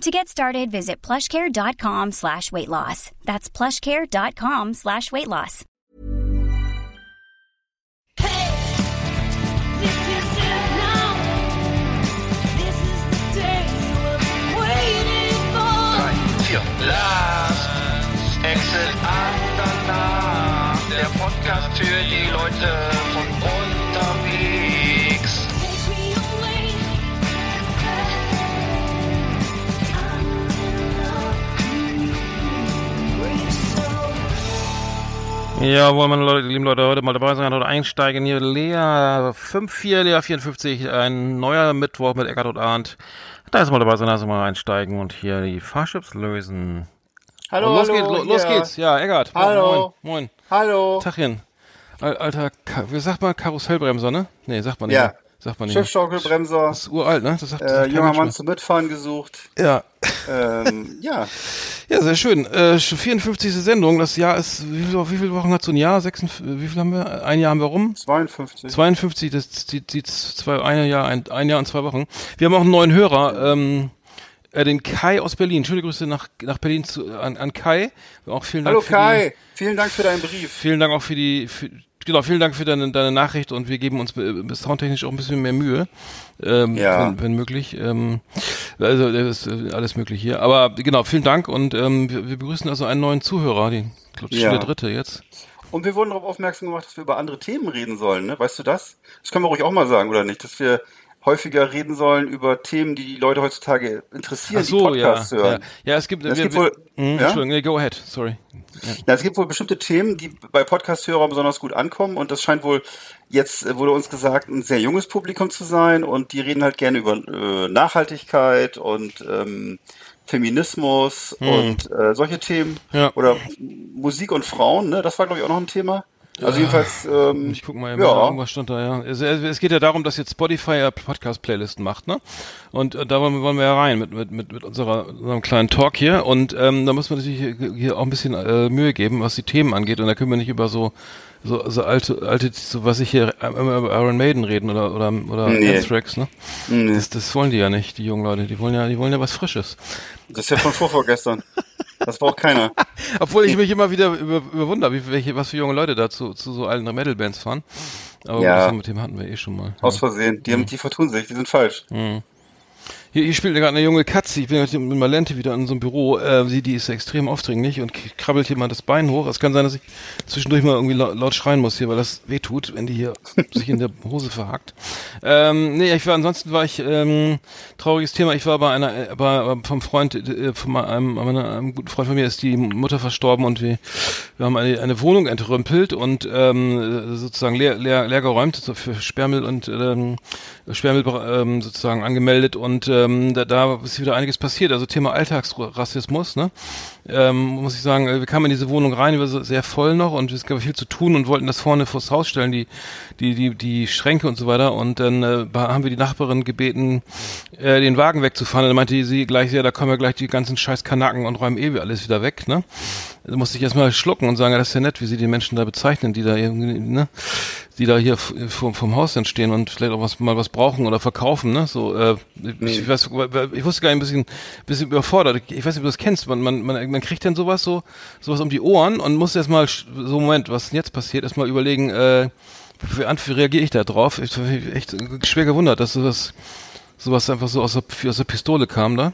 To get started, visit plushcare.com slash weight loss. That's plushcare.com slash weight loss. Hey, This is it now. This is the day we're waiting for. Drei, vier. Last Exit Andernach. Der Podcast für die Leute Ja, wollen meine Leute, lieben Leute, heute mal dabei sein, heute einsteigen hier. Lea 54, Lea 54, ein neuer Mittwoch mit Eckart und Arndt. Da ist mal dabei sein, also mal einsteigen und hier die Fahrchips lösen. Hallo, und los hallo, geht's, lo, los geht's. Ja, Eckart. Hallo. Moin, moin. Hallo. Tachchen. Al- Alter, wie sagt man Karussellbremser, ne? Nee, sagt man nicht. Ja. mehr. Sagt man nicht. mehr. Schiffschaukelbremser, Das ist uralt, ne? Das sagt, äh, sagt junger Mann zum Mitfahren gesucht. Ja. Ähm, ja, Ja, sehr schön. Äh, schon 54. Sendung. Das Jahr ist, wie viele, wie viele Wochen hat so ein Jahr? 56, wie viel haben wir? Ein Jahr haben wir rum? 52. 52, das die, die zwei, ein Jahr, ein, ein Jahr und zwei Wochen. Wir haben auch einen neuen Hörer, ähm, äh, den Kai aus Berlin. Schöne Grüße nach, nach Berlin zu, an, an Kai. Auch vielen Dank Hallo Kai, vielen Dank für deinen Brief. Die, vielen Dank auch für die, für, genau, vielen Dank für deine, deine Nachricht und wir geben uns äh, soundtechnisch auch ein bisschen mehr Mühe, ähm, Ja. wenn, wenn möglich. Ähm, also ist äh, alles möglich hier. Aber genau, vielen Dank und ähm, wir, wir begrüßen also einen neuen Zuhörer, den, ich glaube, Ja. der dritte jetzt. Und wir wurden darauf aufmerksam gemacht, dass wir über andere Themen reden sollen, ne? Weißt du das? Das können wir ruhig auch mal sagen, oder nicht? Dass wir häufiger reden sollen über Themen, die die Leute heutzutage interessieren, Ach so, die ja, Podcasts ja. hören. Ja, es gibt, Es wir, gibt wohl- Hm, ja? Entschuldigung, go ahead, sorry. Ja, es gibt wohl bestimmte Themen, die bei Podcast-Hörern besonders gut ankommen und das scheint wohl jetzt, äh, wurde uns gesagt, ein sehr junges Publikum zu sein und die reden halt gerne über äh, Nachhaltigkeit und ähm, Feminismus und äh, solche Themen Hm. Ja. oder Musik und Frauen, ne? Das war glaube ich auch noch ein Thema. Also jedenfalls, ähm, Ich guck mal, ja, irgendwas stand da, ja. Es, es geht ja darum, dass jetzt Spotify ja Podcast-Playlisten macht, ne? Und äh, da wollen wir, wollen wir ja rein mit, mit, mit, mit unserer, unserem kleinen Talk hier. Und ähm, da muss man natürlich hier, hier auch ein bisschen äh, Mühe geben, was die Themen angeht. Und da können wir nicht über so so, so alte, alte, so was ich hier äh, immer über Iron Maiden reden oder oder oder Nee. Anthrax, ne? Nee. Das, das wollen die ja nicht, die jungen Leute. Die wollen ja, die wollen ja was Frisches. das ist ja von vorvorgestern. Das braucht keiner. Obwohl ich mich immer wieder über, überwunder, wie welche, was für junge Leute da zu, zu so alten Metal-Bands fahren. Aber Ja. mit dem hatten wir eh schon mal. Aus Versehen. Die, haben, die vertun sich, die sind falsch. Hier, hier spielt gerade eine junge Katze. Ich bin heute mit Malente wieder in so einem Büro. Äh, sie, die ist extrem aufdringlich und krabbelt hier mal das Bein hoch. Es kann sein, dass ich zwischendurch mal irgendwie laut, laut schreien muss hier, weil das weh tut, wenn die hier sich in der Hose verhackt. Ähm, nee, ich war, ansonsten war ich, ähm, trauriges Thema. Ich war bei einer, äh, bei, vom Freund, äh, von einem, einem, einem guten Freund von mir ist die Mutter verstorben und wir, wir haben eine, eine Wohnung entrümpelt und ähm, sozusagen leer, leer, leer geräumt so für Sperrmüll und ähm, Sperrmüll ähm, sozusagen angemeldet und ähm, da, da ist wieder einiges passiert. Also Thema Alltagsrassismus, ne? Ähm, muss ich sagen, äh, wir kamen in diese Wohnung rein, die war sehr voll noch und es gab viel zu tun und wollten das vorne vors Haus stellen, die, die, die, die Schränke und so weiter. Und dann äh, haben wir die Nachbarin gebeten, äh, den Wagen wegzufahren. Dann meinte sie gleich, ja, da kommen ja gleich die ganzen scheiß Kanaken und räumen eh alles wieder weg, ne? Da musste ich erstmal schlucken und sagen, ja, das ist ja nett, wie sie die Menschen da bezeichnen, die da irgendwie, ne, die da hier vom, vom Haus dann stehen und vielleicht auch was, mal was brauchen oder verkaufen, ne, so, äh, ich, weiß, ich wusste gar nicht, ein bisschen, bisschen überfordert. Ich weiß nicht, ob du das kennst, man, man, man, man kriegt dann sowas so, sowas um die Ohren und muss erstmal, so, Moment, was denn jetzt passiert, erstmal überlegen, äh, wie, wie reagiere ich da drauf? Ich war echt schwer gewundert, dass sowas, sowas einfach so aus der, aus der Pistole kam da.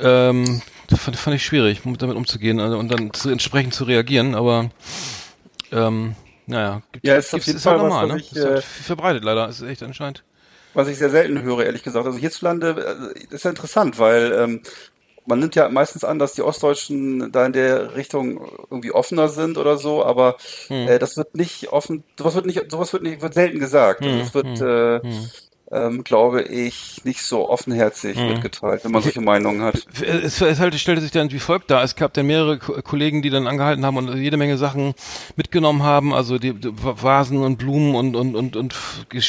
Ähm, das fand, fand ich schwierig, damit umzugehen also, und dann zu, entsprechend zu reagieren, aber ähm, naja, gibt, Ja, ist auf jeden ist halt Fall was, normal, was ne? ich, ist halt äh, verbreitet leider, ist echt anscheinend. Was ich sehr selten höre, ehrlich gesagt. Also hierzulande äh, ist ja interessant, weil ähm, man nimmt ja meistens an, dass die Ostdeutschen da in der Richtung irgendwie offener sind oder so, aber Hm. äh, das wird nicht offen, sowas wird nicht, sowas wird nicht, wird selten gesagt. Also es wird, äh, ähm, glaube ich, nicht so offenherzig Mhm. mitgeteilt, wenn man solche Meinungen hat. Es, es halt, stellte sich dann wie folgt dar. Es gab dann mehrere Ko- Kollegen, die dann angehalten haben und jede Menge Sachen mitgenommen haben, also die, die Vasen und Blumen und und und und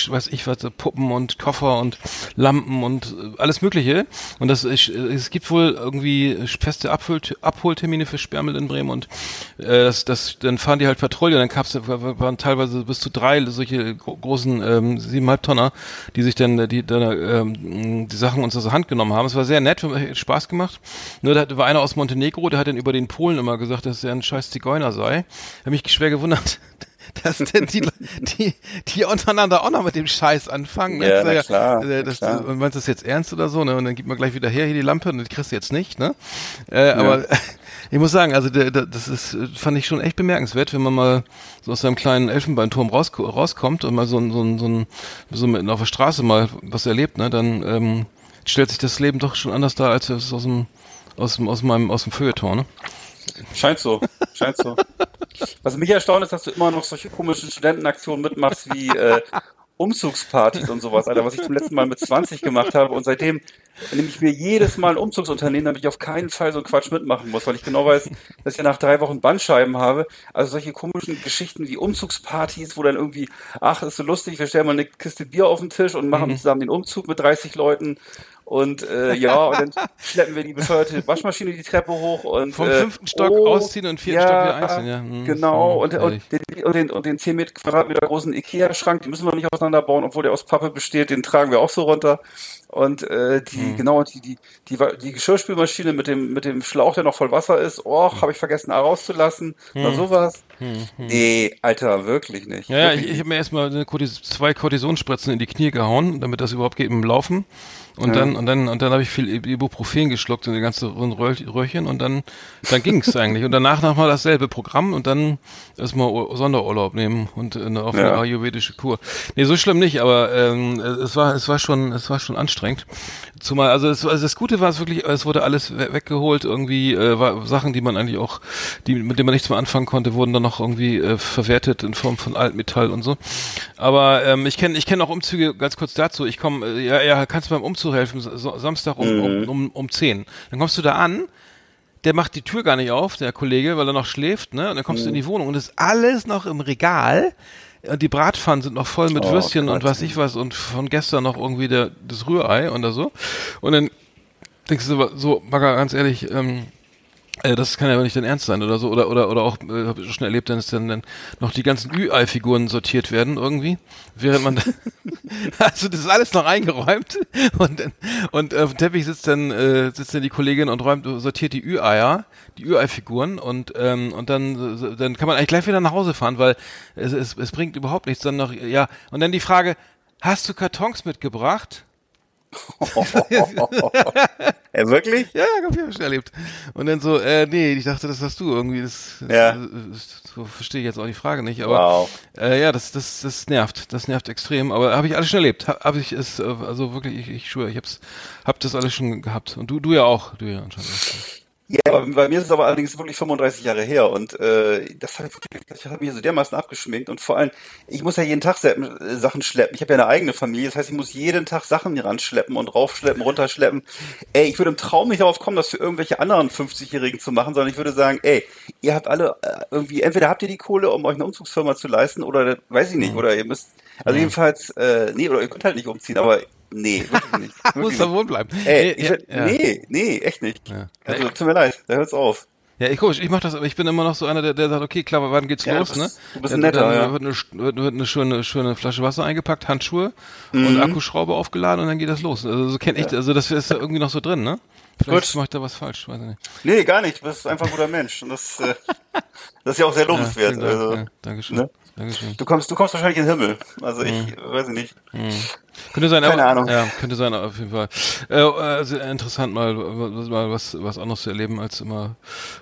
weiß ich was, Puppen und Koffer und Lampen und äh, alles Mögliche. Und das ist, es gibt wohl irgendwie feste Abhol Abholtermine für Sperrmüll in Bremen und äh, das, das, dann fahren die halt Patrouille. Dann gab's, waren teilweise bis zu drei solche gro großen ähm, siebeneinhalb Tonner, die sich dann die, dann, ähm, die Sachen uns aus der Hand genommen haben. Es war sehr nett, hat Spaß gemacht. Nur da war einer aus Montenegro, der hat dann über den Polen immer gesagt, dass er ein scheiß Zigeuner sei. Hab mich schwer gewundert. Dass denn die, die, die untereinander auch noch mit dem Scheiß anfangen. Ja, sag na klar, äh, na das, klar. Und meinst du das jetzt ernst oder so, ne? Und dann gib mal gleich wieder her hier die Lampe und die kriegst du jetzt nicht, ne? Äh, Aber ich muss sagen, also der, der, das ist, äh, fand ich schon echt bemerkenswert, wenn man mal so aus seinem kleinen Elfenbeinturm raus, rauskommt und mal so, ein- so, ein- so, ein, so mit, auf der Straße mal was erlebt, ne? Dann ähm, stellt sich das Leben doch schon anders dar, als es aus dem, aus dem, aus meinem, aus dem Feuilleton, ne? Scheint so, scheint so. Was mich erstaunt ist, dass du immer noch solche komischen Studentenaktionen mitmachst wie äh, Umzugspartys und sowas, Alter, was ich zum letzten Mal mit 20 gemacht habe und seitdem nehme ich mir jedes Mal ein Umzugsunternehmen, damit ich auf keinen Fall so einen Quatsch mitmachen muss, weil ich genau weiß, dass ich ja nach drei Wochen Bandscheiben habe. Also solche komischen Geschichten wie Umzugspartys, wo dann irgendwie, ach, ist so lustig, wir stellen mal eine Kiste Bier auf den Tisch und machen Mhm. zusammen den Umzug mit 30 Leuten und äh, ja, und dann schleppen wir die bescheuerte Waschmaschine die Treppe hoch und Vom äh, fünften Stock ausziehen und vierten Stock wieder einziehen, ja. Hm, Genau, hm, und, und, den, und, den, und den 10 Meter Quadratmeter großen Ikea-Schrank, den müssen wir nicht auseinanderbauen, obwohl der aus Pappe besteht, den tragen wir auch so runter. Und äh, die, Hm. genau, die, die, die, die Geschirrspülmaschine mit dem, mit dem Schlauch, der noch voll Wasser ist, oh, Hm. habe ich vergessen, rauszulassen. Oder sowas. Nee, Alter, wirklich nicht. Ja, ja, ich, wirklich ich habe mir erstmal eine zwei Kortisonspritzen in die Knie gehauen, damit das überhaupt geht im Laufen. Und dann und dann und dann habe ich viel Ibuprofen geschluckt in die ganze Röhr- Röhrchen und dann dann ging's eigentlich und danach nochmal dasselbe Programm und dann erstmal Ur- Sonderurlaub nehmen und äh, auf eine Ja. ayurvedische Kur. Nee, so schlimm nicht, aber ähm, es war es war schon es war schon anstrengend. Zumal also, es, also das Gute war es wirklich, es wurde alles we weggeholt irgendwie äh, war Sachen, die man eigentlich auch die mit denen man nichts mehr anfangen konnte, wurden dann noch irgendwie äh, verwertet in Form von Altmetall und so. Aber ähm, ich kenne ich kenne auch Umzüge ganz kurz dazu. Ich komme äh, ja ja kannst du beim Umzug helfen so, Samstag um, um um um 10. Dann kommst du da an der macht die Tür gar nicht auf, der Kollege, weil er noch schläft, ne? Und dann kommst du in die Wohnung und ist alles noch im Regal. Und die Bratpfannen sind noch voll mit Oh Würstchen Gott. und was ich was und von gestern noch irgendwie der, das Rührei oder so. Und dann denkst du so, Bagger, ganz ehrlich, ähm, äh, das kann ja aber nicht dein Ernst sein oder so. Oder oder oder auch, äh, habe ich schon erlebt, dass dann, dann noch die ganzen Ü-Ei-Figuren sortiert werden irgendwie. Während man also das ist alles noch eingeräumt und und auf dem Teppich sitzt dann äh, sitzt dann die Kollegin und räumt sortiert die Ü-Eier, die Ü-Ei-Figuren und ähm, und dann äh, dann kann man eigentlich gleich wieder nach Hause fahren, weil es, es, es bringt überhaupt nichts dann noch ja und dann die Frage, hast du Kartons mitgebracht? Ja, wirklich? Ja, ja, hab ich schon erlebt. Und dann so, äh, nee, ich dachte, das hast du irgendwie. Das, das, Ja. das, so verstehe ich jetzt auch die Frage nicht. Aber Wow. äh, ja, das, das, das nervt. Das nervt extrem. Aber habe ich alles schon erlebt. Habe hab ich es, äh, also wirklich, ich, ich schwöre, ich hab's, hab das alles schon gehabt. Und du, du ja auch. Du ja anscheinend auch. Ja, aber bei mir ist es aber allerdings wirklich 35 Jahre her und äh, das wirklich, das hat mich so dermaßen abgeschminkt und vor allem, ich muss ja jeden Tag äh, Sachen schleppen. Ich habe ja eine eigene Familie, das heißt, ich muss jeden Tag Sachen hier ranschleppen und raufschleppen, runterschleppen. Ey, ich würde im Traum nicht darauf kommen, das für irgendwelche anderen 50-Jährigen zu machen, sondern ich würde sagen, ey, ihr habt alle äh, irgendwie, entweder habt ihr die Kohle, um euch eine Umzugsfirma zu leisten oder weiß ich nicht, oder ihr müsst, also jedenfalls, äh, nee, oder ihr könnt halt nicht umziehen, aber nee, wirklich nicht. Muss da wohl bleiben. Ey, ich, ja, ja. nee, nee, echt nicht. Ja. Also, tut mir leid, da hört's auf. Ja, ich, komisch, ich mach das, aber ich bin immer noch so einer, der, der sagt, okay, klar, wann geht's Ja, los, ne? du bist Ja, ein netter, dann ja. wird, eine, wird, wird eine schöne, schöne Flasche Wasser eingepackt, Handschuhe Mhm. und Akkuschraube aufgeladen und dann geht das los. Also so kenn ich, also das ist da irgendwie noch so drin, ne? Vielleicht Gut. mach ich da was falsch, weiß ich nicht. Nee, gar nicht. Du bist einfach ein guter Mensch. Und das, äh, das ist ja auch sehr lobenswert. Dank, also, ja, Dankeschön. ne? Dankeschön. du kommst, du kommst wahrscheinlich in den Himmel. Also ich weiß ich nicht. Könnte sein, Keine aber, Ahnung. Ja, könnte sein, auf jeden Fall. Äh, also interessant mal, was- mal was, was anderes zu erleben, als immer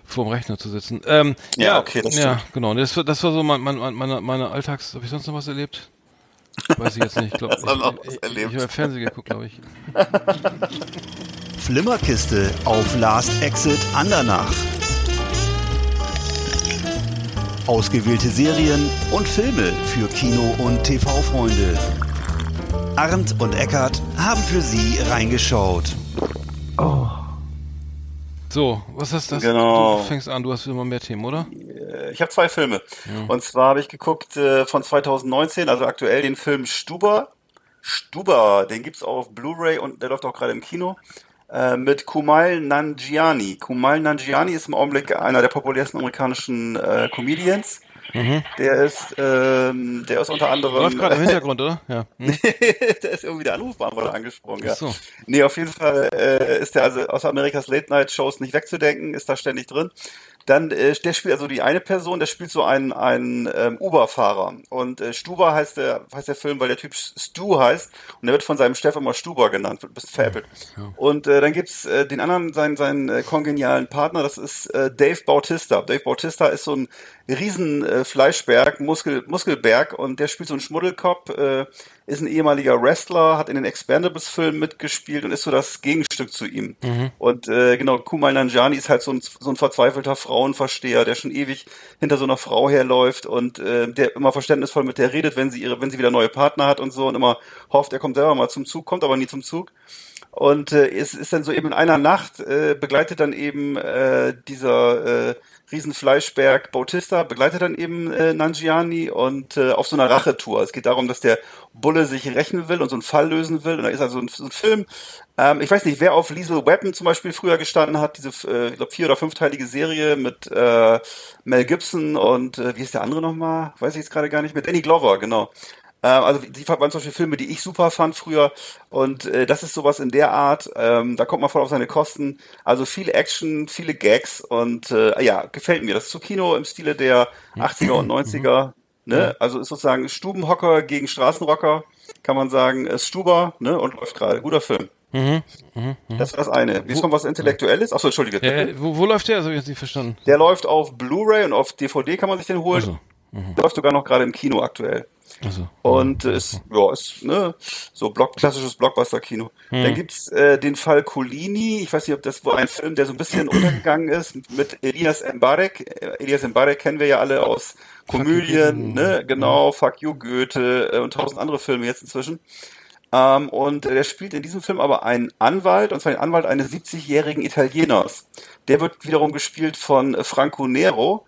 vor dem Rechner zu sitzen. Ähm, Ja, okay, das Ja, stimmt. genau. Das, war- das war so mein, mein, mein- meine, meine Alltags. Habe ich sonst noch was erlebt? Weiß ich jetzt nicht. Ich glaube, ich, ich, ich habe Fernsehen geguckt, glaube ich. Flimmerkiste auf Last Exit Andernach. Ausgewählte Serien und Filme für Kino- und TV-Freunde. Arndt und Eckart haben für Sie reingeschaut. So, was ist das? Genau. Du fängst an, du hast immer mehr Themen, oder? Äh, Ich habe zwei Filme. Und zwar habe ich geguckt äh, von 2019, also aktuell den Film Stuber. Stuber, den gibt's auch auf Blu-ray und der läuft auch gerade im Kino. Äh, mit Kumail Nanjiani. Kumail Nanjiani ist im Augenblick einer der populärsten amerikanischen äh, Comedians. Der ist, ähm, der ist unter anderem. Läuft gerade im Hintergrund, oder? Ja. Hm? da ist irgendwie der Anrufbeantworter angesprungen, ja. Ach so. Nee, auf jeden Fall äh, ist der also aus Amerikas Late-Night-Shows nicht wegzudenken, ist da ständig drin. Dann, äh, der spielt also die eine Person, der spielt so einen, einen ähm, Uber-Fahrer. Und äh, Stuber heißt der, heißt der Film, weil der Typ Stu heißt. Und der wird von seinem Chef immer Stuber genannt, wird ein bisschen veräppelt. Und äh, dann gibt's äh, den anderen, seinen, seinen äh, kongenialen Partner, das ist äh, Dave Bautista. Dave Bautista ist so ein riesen äh, Fleischberg, Muskel, Muskelberg und der spielt so einen Schmuddelkopf, äh, ist ein ehemaliger Wrestler, hat in den Expendables-Filmen mitgespielt und ist so das Gegenstück zu ihm. Und äh, genau, Kumail Nanjiani ist halt so ein, so ein verzweifelter Frauenversteher, der schon ewig hinter so einer Frau herläuft und äh, der immer verständnisvoll mit der redet, wenn sie ihre, wenn sie wieder neue Partner hat und so und immer hofft, er kommt selber mal zum Zug, kommt aber nie zum Zug. Und äh, es ist dann so eben in einer Nacht äh, begleitet dann eben äh, dieser äh, Riesenfleischberg Bautista, begleitet dann eben äh, Nanjiani und äh, auf so einer Rachetour. Es geht darum, dass der Bulle sich rächen will und so einen Fall lösen will. Und da ist also ein, so ein Film. Ähm, ich weiß nicht, wer auf Liesel Weapon zum Beispiel früher gestanden hat, diese, äh, ich glaube, vier- oder fünfteilige Serie mit äh, Mel Gibson und äh, wie ist der andere nochmal? Weiß ich jetzt gerade gar nicht. Mit Danny Glover, genau. Ähm, also die waren zum Beispiel Filme, die ich super fand früher. Und äh, das ist sowas in der Art. Ähm, da kommt man voll auf seine Kosten. Also viel Action, viele Gags und äh, ja, gefällt mir. Das ist Kino im Stile der 80er und 90er. Ne? Also ist sozusagen Stubenhocker gegen Straßenrocker, kann man sagen. Ist Stuber ne? und läuft gerade. Guter Film. Das ist das eine. Jetzt kommt was Intellektuelles. Achso, entschuldige. Ja, wo, wo läuft der? Das habe ich jetzt nicht verstanden. Der läuft auf Blu-ray und auf DVD kann man sich den holen. Ach so. Läuft sogar noch gerade im Kino aktuell. Also, Und äh, ist, ja, ist ne, so Block, klassisches Blockbuster-Kino. Dann gibt's äh, den Fall Colini. Ich weiß nicht, ob das wohl ein Film, der so ein bisschen untergegangen ist, mit Elias Mbarek. Äh, Elias Mbarek kennen wir ja alle aus Komödien, ne, genau, Fuck You, Goethe äh, und tausend andere Filme jetzt inzwischen. Ähm, und der spielt in diesem Film aber einen Anwalt, und zwar den Anwalt eines 70-jährigen Italieners. Der wird wiederum gespielt von äh, Franco Nero.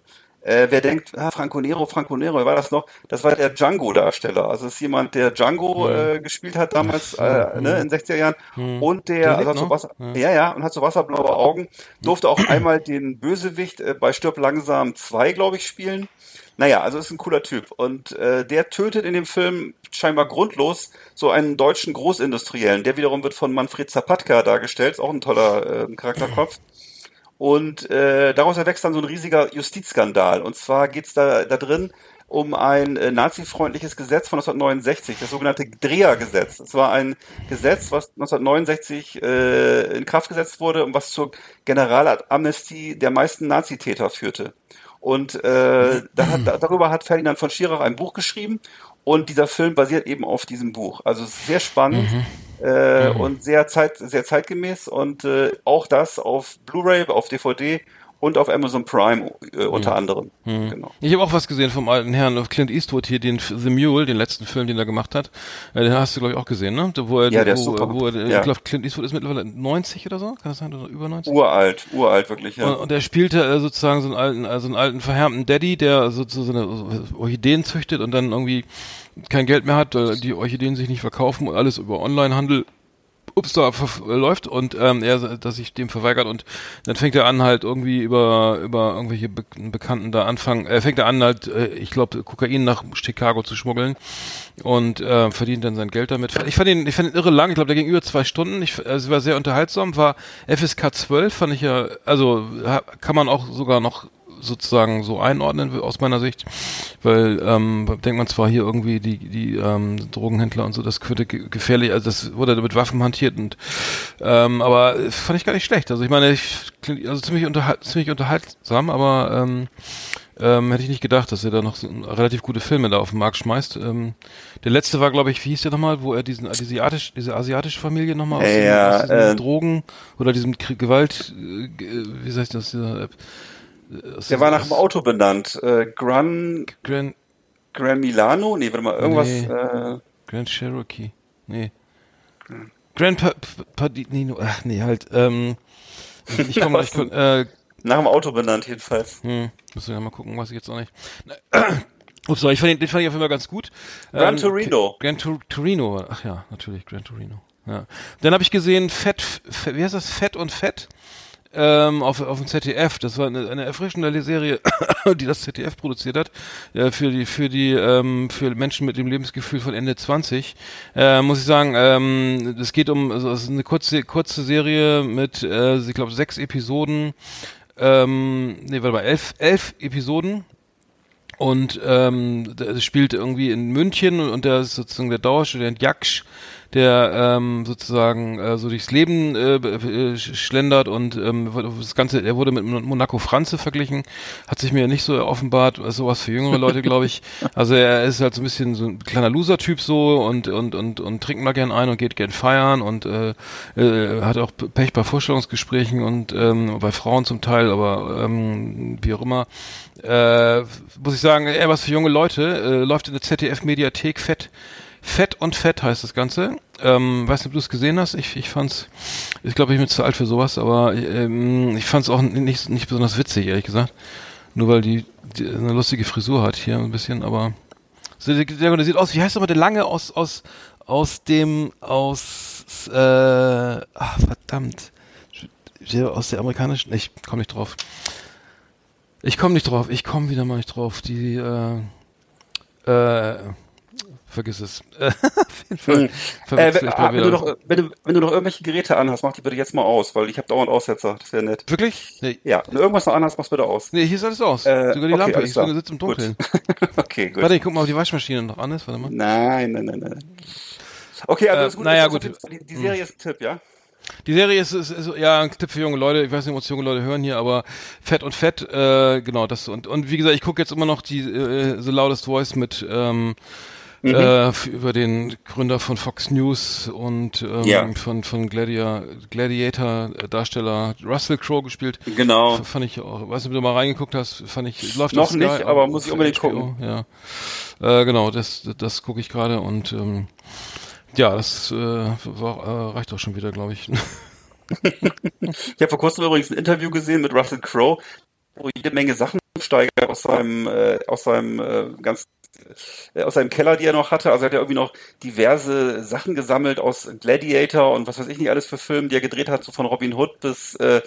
Äh, wer denkt, ah, Franco Nero, Franco Nero, wer war das noch? Das war der Django-Darsteller. Also das ist jemand, der Django äh, gespielt hat damals äh, ne, in den 60er Jahren. Und der, Der also hat so? Wasser, ja. ja, und hat so wasserblaue Augen. Durfte auch einmal den Bösewicht äh, bei Stirb langsam 2, glaube ich, spielen. Naja, also ist ein cooler Typ. Und äh, der tötet in dem Film scheinbar grundlos so einen deutschen Großindustriellen. Der wiederum wird von Manfred Zapatka dargestellt. Ist auch ein toller äh, Charakterkopf. Und äh, daraus erwächst dann so ein riesiger Justizskandal. Und zwar geht's da, da drin um ein äh, nazifreundliches Gesetz von 1969, das sogenannte Dreher-Gesetz. Es war ein Gesetz, was 1969 äh, in Kraft gesetzt wurde und was zur Generalamnestie der meisten Nazitäter führte. Und äh, da hat, da, darüber hat Ferdinand von Schirach ein Buch geschrieben und dieser Film basiert eben auf diesem Buch. Also sehr spannend äh, und sehr zeit sehr zeitgemäß. Und äh, auch das auf Blu-ray, auf DVD und auf Amazon Prime äh, unter anderem. Genau. Ich habe auch was gesehen vom alten Herrn Clint Eastwood hier, den The Mule, den letzten Film, den er gemacht hat. Äh, den hast du glaube ich auch gesehen, ne? Wo er, Ja, der wo, ist super wo er, gut. ich Ja. glaube Clint Eastwood ist mittlerweile 90 oder so, kann das sein oder über 90? Uralt, uralt wirklich, ja. Und, und er spielte äh, sozusagen so einen alten, also einen alten verhärmten Daddy, der so, so, eine Orchideen züchtet und dann irgendwie kein Geld mehr hat, weil die Orchideen sich nicht verkaufen und alles über Onlinehandel ups, da läuft und ähm, er dass sich dem verweigert und dann fängt er an halt irgendwie über über irgendwelche Be Bekannten da anfangen, er fängt er an halt, äh, ich glaube Kokain nach Chicago zu schmuggeln und äh, verdient dann sein Geld damit. Ich fand ihn, ich fand ihn irre lang, ich glaube der ging über zwei Stunden, ich, also war sehr unterhaltsam, war FSK 12, fand ich ja, also kann man auch sogar noch sozusagen so einordnen aus meiner Sicht, weil ähm, denkt man zwar hier irgendwie die die ähm, Drogenhändler und so, das könnte ge- gefährlich, also das wurde mit Waffen hantiert und ähm, aber äh, fand ich gar nicht schlecht. Also ich meine, ich, klingt- also ziemlich unterhalt, ziemlich unterhaltsam, aber ähm, ähm, hätte ich nicht gedacht, dass er da noch so relativ gute Filme da auf den Markt schmeißt. Ähm, der letzte war, glaube ich, wie hieß der nochmal, wo er diesen diese asiatisch, diese asiatische Familie nochmal aus, Ja, aus diesem äh, Drogen oder diesem Krie- Gewalt, äh, wie heißt das, dieser, äh, aus Der war nach dem Auto benannt. Äh, Gran, Grand, Gran Milano? Nee, warte mal, irgendwas. Nee. Äh, Grand Cherokee. Nee. Grand pa Pa- Padino, ach nee, halt, ähm, ich, komme Was ich, komm, äh, Nach dem Auto benannt jedenfalls. hm, müssen wir mal gucken, weiß ich jetzt auch nicht. Ups, sorry, ich fand den, den fand ich auf jeden Fall ganz gut. Gran Ähm, Torino. Gran Tur Torino, ach ja, natürlich, Gran Torino. Ja. Dann habe ich gesehen, Fett, Fett, wie heißt das, Fett und Fett ähm, auf, auf dem ZDF. Das war eine, eine erfrischende Serie, die das ZDF produziert hat, äh, für die, für die, ähm, für Menschen mit dem Lebensgefühl von Ende 20. Äh, muss ich sagen, ähm, es geht um, also es ist eine kurze, kurze Serie mit, äh, ich glaube, sechs Episoden. Ähm, nee, warte mal, elf, elf Episoden. Und ähm, das spielt irgendwie in München und der ist sozusagen der Dauerstudent Jaksch, der ähm, sozusagen äh, so durchs Leben äh, äh, schlendert und ähm, das Ganze, er wurde mit Monaco Franze verglichen, hat sich mir nicht so offenbart, ist sowas für jüngere Leute, glaube ich. Also er ist halt so ein bisschen so ein kleiner Loser-Typ so und und und und trinkt mal gern ein und geht gern feiern und äh, äh, hat auch Pech bei Vorstellungsgesprächen und ähm, bei Frauen zum Teil, aber ähm, wie auch immer. Äh, muss ich sagen, eher was für junge Leute. Äh, läuft in der ZDF-Mediathek Fett. Fett und Fett heißt das Ganze. Ähm, weiß nicht, ob du es gesehen hast. Ich, ich fand's, ich glaube, ich bin zu alt für sowas, aber ähm, ich fand's auch nicht, nicht besonders witzig, ehrlich gesagt. Nur weil die, die eine lustige Frisur hat hier ein bisschen, aber der, der, sieht aus, wie heißt aber der lange aus, aus, aus dem, aus, äh, ach, verdammt. Aus der amerikanischen, ich komme nicht drauf. Ich komme nicht drauf, ich komme wieder mal nicht drauf. Die, äh, äh, vergiss es. Auf jeden Fall. Äh, verwechsel wenn, ah, wenn, du noch, wenn, du, wenn du noch irgendwelche Geräte anhast, mach die bitte jetzt mal aus, weil ich habe dauernd Aussetzer. Das wäre nett. Wirklich? Nee, Ja, wenn du irgendwas noch anhast, mach's bitte aus. nee, hier ist alles aus. Äh, Sogar die okay, Lampe. Ich sitze im Dunkeln. okay, gut. Warte, ich guck mal, ob die Waschmaschine noch an ist. Warte mal. Nein, nein, nein, nein. Okay, also Äh, gut. naja, ist gut. Die, die Serie ist ein Tipp, ja? Die Serie ist, ist, ist ja ein Tipp für junge Leute. Ich weiß nicht, ob uns junge Leute hören hier, aber Fett und Fett, äh, genau das und und wie gesagt, ich gucke jetzt immer noch die äh, The Loudest Voice mit ähm, Mhm. äh, über den Gründer von Fox News und ähm, Ja. von von Gladia, Gladiator äh, Darsteller Russell Crowe gespielt. Genau. F- Fand ich auch. Weißt du, ob du mal reingeguckt hast, fand ich läuft Noch auf Sky, nicht, aber muss ich unbedingt HBO, gucken. Ja, äh, genau, das das gucke ich gerade und ähm, ja, das äh, war, äh, reicht auch schon wieder, glaube ich. Ich habe vor kurzem übrigens ein Interview gesehen mit Russell Crowe, wo jede Menge Sachen steigert aus seinem, äh, aus seinem äh, ganz äh, aus seinem Keller, die er noch hatte. Also er hat ja irgendwie noch diverse Sachen gesammelt aus Gladiator und was weiß ich nicht alles für Filme, die er gedreht hat, so von Robin Hood bis äh,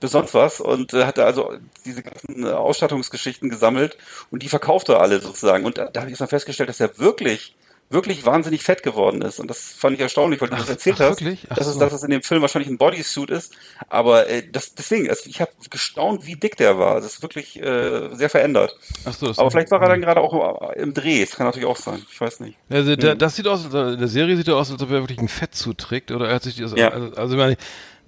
bis sonst was und äh, hat er also diese ganzen äh, Ausstattungsgeschichten gesammelt und die verkauft er alle sozusagen. Und da, da habe ich jetzt mal festgestellt, dass er wirklich wirklich wahnsinnig fett geworden ist. Und das fand ich erstaunlich, weil du das erzählt ach, hast, wirklich? Ach dass, es, so. dass es in dem Film wahrscheinlich ein Bodysuit ist. Aber äh, das, deswegen, also ich habe gestaunt, wie dick der war. Das ist wirklich äh, sehr verändert. Ach so, das Aber vielleicht war er dann gerade auch im Dreh. Das kann natürlich auch sein. Ich weiß nicht. Also der, das sieht aus, in der Serie sieht er aus, als ob er wirklich ein Fettzut trägt, oder er hat sich, also, Ja. also, also ich meine,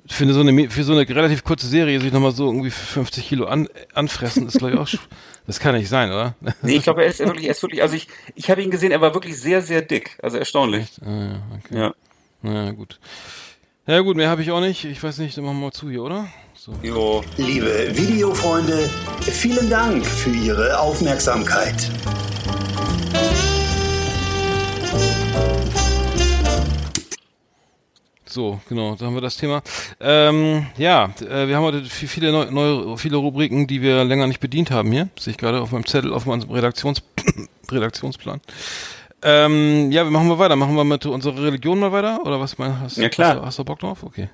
für so eine, für so eine relativ kurze Serie sich nochmal so irgendwie 50 Kilo an, anfressen, ist glaube ich auch, das kann nicht sein, oder? Nee, ich glaube, er ist wirklich, er ist wirklich, also ich, ich habe ihn gesehen, er war wirklich sehr, sehr dick. Also erstaunlich. Ah, ja, okay. Ja. Na ja, gut. Ja gut, mehr habe ich auch nicht. Ich weiß nicht, dann machen wir mal zu hier, oder? So. Jo. Liebe Videofreunde, vielen Dank für Ihre Aufmerksamkeit. So, genau, da haben wir das Thema. Ähm, ja, äh, wir haben heute vi- viele neue, neue, viele Rubriken, die wir länger nicht bedient haben hier. Sehe ich gerade auf meinem Zettel, auf meinem Redaktions Redaktionsplan. Ähm, ja, wir machen wir weiter. Machen wir mit unserer Religion mal weiter? Oder was meinst hast, Ja, klar. Hast, du- hast du Bock drauf? Okay.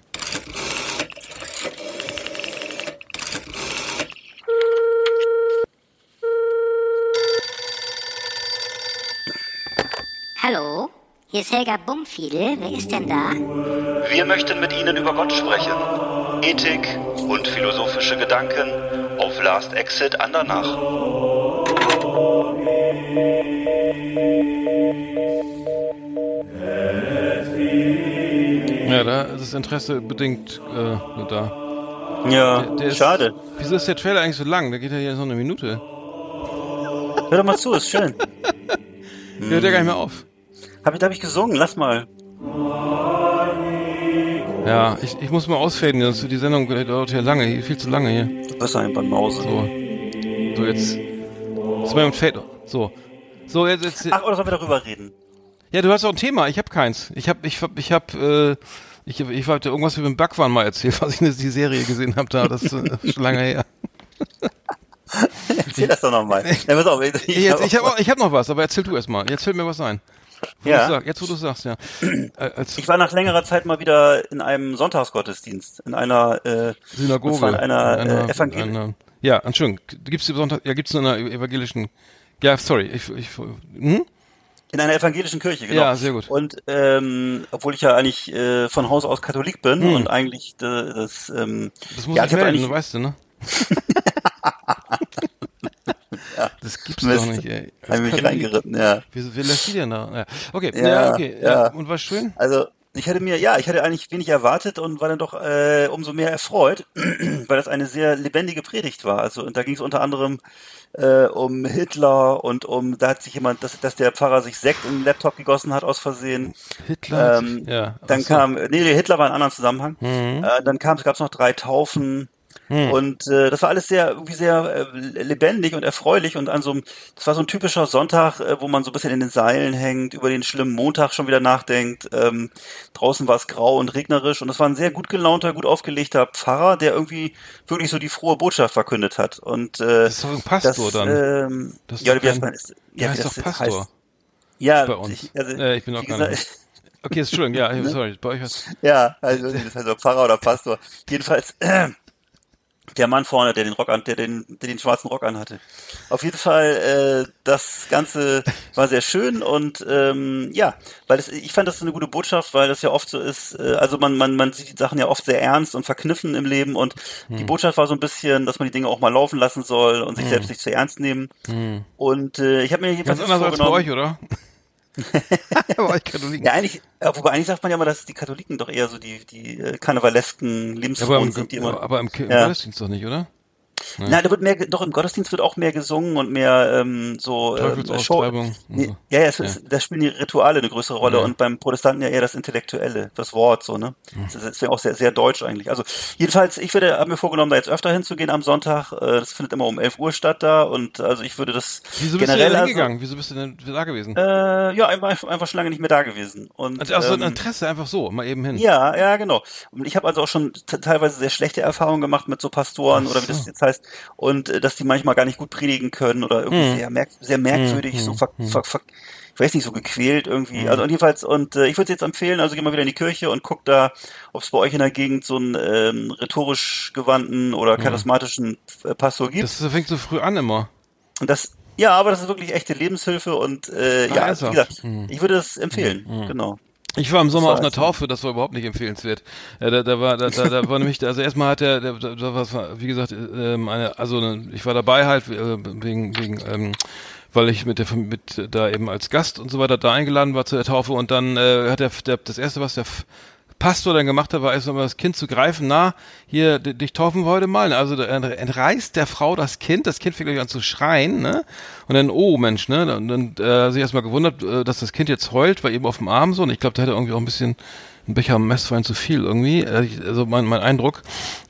Hallo, hier ist Helga Bumfiedel. Wer ist denn da? Wir möchten mit Ihnen über Gott sprechen. Ethik und philosophische Gedanken auf Last Exit Andernach. Ja, da ist das Interesse bedingt äh, nur da. Ja, Der ist, schade. Wieso ist der Trailer eigentlich so lang? Der geht ja hier so eine Minute. Hör doch mal zu, ist schön. Der hört ja gar nicht mehr auf. Hab ich, da habe ich gesungen, lass mal. Ja, ich, ich muss mal ausfaden, sonst die Sendung dauert ja lange, hier, viel zu lange hier. Bist ein Banause. So. So, jetzt. Ist mein Fade. So. So, jetzt, jetzt. Ach, oder sollen wir darüber reden? Ja, du hast auch ein Thema. Ich habe keins. Ich habe, ich hab, ich habe, äh, ich, ich wollte irgendwas über den Backwaren mal erzählt, was ich in die Serie gesehen habe. Da, das ist äh, schon lange her. Erzähl das doch nochmal. Ja, pass auf, ich, Ich, ich habe ich hab noch was, aber erzähl du erst mal. Jetzt fällt mir was ein. Wo Ja. sag, jetzt, wo du sagst, ja. Äh, Ich war nach längerer Zeit mal wieder in einem Sonntagsgottesdienst, in einer äh, Synagoge. und zwar in einer, einer- äh, Evangel einer- Ja, Entschuldigung. Gibt's die Sonntag, ja, gibt's in einer evangelischen, ja, sorry, ich, ich, hm? in einer evangelischen Kirche, genau. Ja, sehr gut. Und ähm, obwohl ich ja eigentlich äh, von Haus aus Katholik bin Hm. und eigentlich äh, das, ähm, Das muss ja, ich melden, weißt du, ne? Das gibt's Mist. doch nicht, ey. hab ich mich reingeritten, ja. Wie, wie lässt die denn da? Ja. Okay, Ja, ja, okay. Ja. ja. Und war schön? Also ich hatte mir, ja, ich hatte eigentlich wenig erwartet und war dann doch äh, umso mehr erfreut, weil das eine sehr lebendige Predigt war. Also und da ging es unter anderem äh, um Hitler und um, da hat sich jemand, dass, dass der Pfarrer sich Sekt in den Laptop gegossen hat aus Versehen. Hitler? Ähm, ja. Dann so. kam, nee, nee, Hitler war in einem anderen Zusammenhang. Mhm. Äh, dann kam, es gab noch drei Taufen. Und äh, das war alles sehr irgendwie sehr äh, lebendig und erfreulich und an so einem, das war so ein typischer Sonntag, äh, wo man so ein bisschen in den Seilen hängt, über den schlimmen Montag schon wieder nachdenkt. Ähm, draußen war es grau und regnerisch und es war ein sehr gut gelaunter, gut aufgelegter Pfarrer, der irgendwie wirklich so die frohe Botschaft verkündet hat. Und äh, Das ist doch ein Pastor dann. Ähm, Das ist ja, kein- man? Ist, Der heißt wie doch das Pastor. heißt- ja, bei uns. Ich, also, äh, ich bin auch gar nicht. Okay, Entschuldigung, ja, sorry, bei euch was. Ja, also das auch Pfarrer oder Pastor. Jedenfalls äh, der Mann vorne, der den Rock an, der den, der den schwarzen Rock anhatte. Auf jeden Fall, äh, das Ganze war sehr schön und ähm, ja, weil das, ich fand das eine gute Botschaft, weil das ja oft so ist. Äh, also man man man sieht die Sachen ja oft sehr ernst und verkniffen im Leben und Hm. die Botschaft war so ein bisschen, dass man die Dinge auch mal laufen lassen soll und sich Hm. selbst nicht zu ernst nehmen. Hm. Und äh, ich habe mir jedenfalls Ganz anders als bei euch, oder? euch Katholiken. Ja, eigentlich, ja, wobei eigentlich sagt man ja immer, dass die Katholiken doch eher so die, die äh, karnevalesken Ja, aber Lebensfrohen im, sind, die immer. aber im, im Ja. Gottesdienst doch nicht, oder? Ne? Nein, da wird mehr, doch im Gottesdienst wird auch mehr gesungen und mehr ähm, so ähm, Show. Nee, so. ja, ja, es, Ja. da spielen die Rituale eine größere Rolle Ja. und beim Protestanten ja eher das Intellektuelle, das Wort so, ne? Hm. Das ist deswegen auch sehr, sehr deutsch eigentlich. Also jedenfalls, ich würde, habe mir vorgenommen, da jetzt öfter hinzugehen am Sonntag. Äh, Das findet immer um 11 Uhr statt da und also ich würde das Wieso bist generell du denn also, hingegangen? Wieso bist du denn da gewesen? äh, ja, einfach, einfach schon lange nicht mehr da gewesen. Und, also aus so ein ähm, Interesse einfach so, mal eben hin. ja, ja, genau. Und ich habe also auch schon teilweise sehr schlechte Erfahrungen gemacht mit so Pastoren Ach oder wie das so. jetzt heißt und äh, dass die manchmal gar nicht gut predigen können oder irgendwie Hm. sehr, merk sehr merkwürdig, Hm, so hm, ver hm. ver ver ich weiß nicht, so gequält irgendwie. Hm. Also und jedenfalls, und äh, ich würde jetzt empfehlen, also geh mal wieder in die Kirche und guck da, ob es bei euch in der Gegend so einen ähm, rhetorisch gewandten oder charismatischen äh, Pastor gibt. Das fängt so früh an immer. Und das, ja, aber das ist wirklich echte Lebenshilfe und äh, Ah, ja, wie ernsthaft? gesagt, Hm. ich würde es empfehlen, Hm. genau. Ich war im Sommer auf einer Taufe, das war überhaupt nicht empfehlenswert. Ja, da, da war, da, da, da war nämlich, also erstmal hat der, da, da war, wie gesagt, ähm, eine, also eine, ich war dabei halt äh, wegen, wegen, ähm, weil ich mit der, mit da eben als Gast und so weiter da eingeladen war zu der Taufe und dann äh, hat der, der das erste, was der Pastor dann gemacht hat, war erst mal das Kind zu greifen, na, hier, dich taufen wir heute mal. Also entreißt der Frau das Kind, das Kind fängt gleich an zu schreien, ne? Und dann, oh Mensch, ne? Und dann äh, sich erstmal gewundert, äh, dass das Kind jetzt heult, war eben auf dem Arm so. Und ich glaube, da hätte irgendwie auch ein bisschen ein Becher Messwein zu viel irgendwie. Äh, Also mein, mein Eindruck.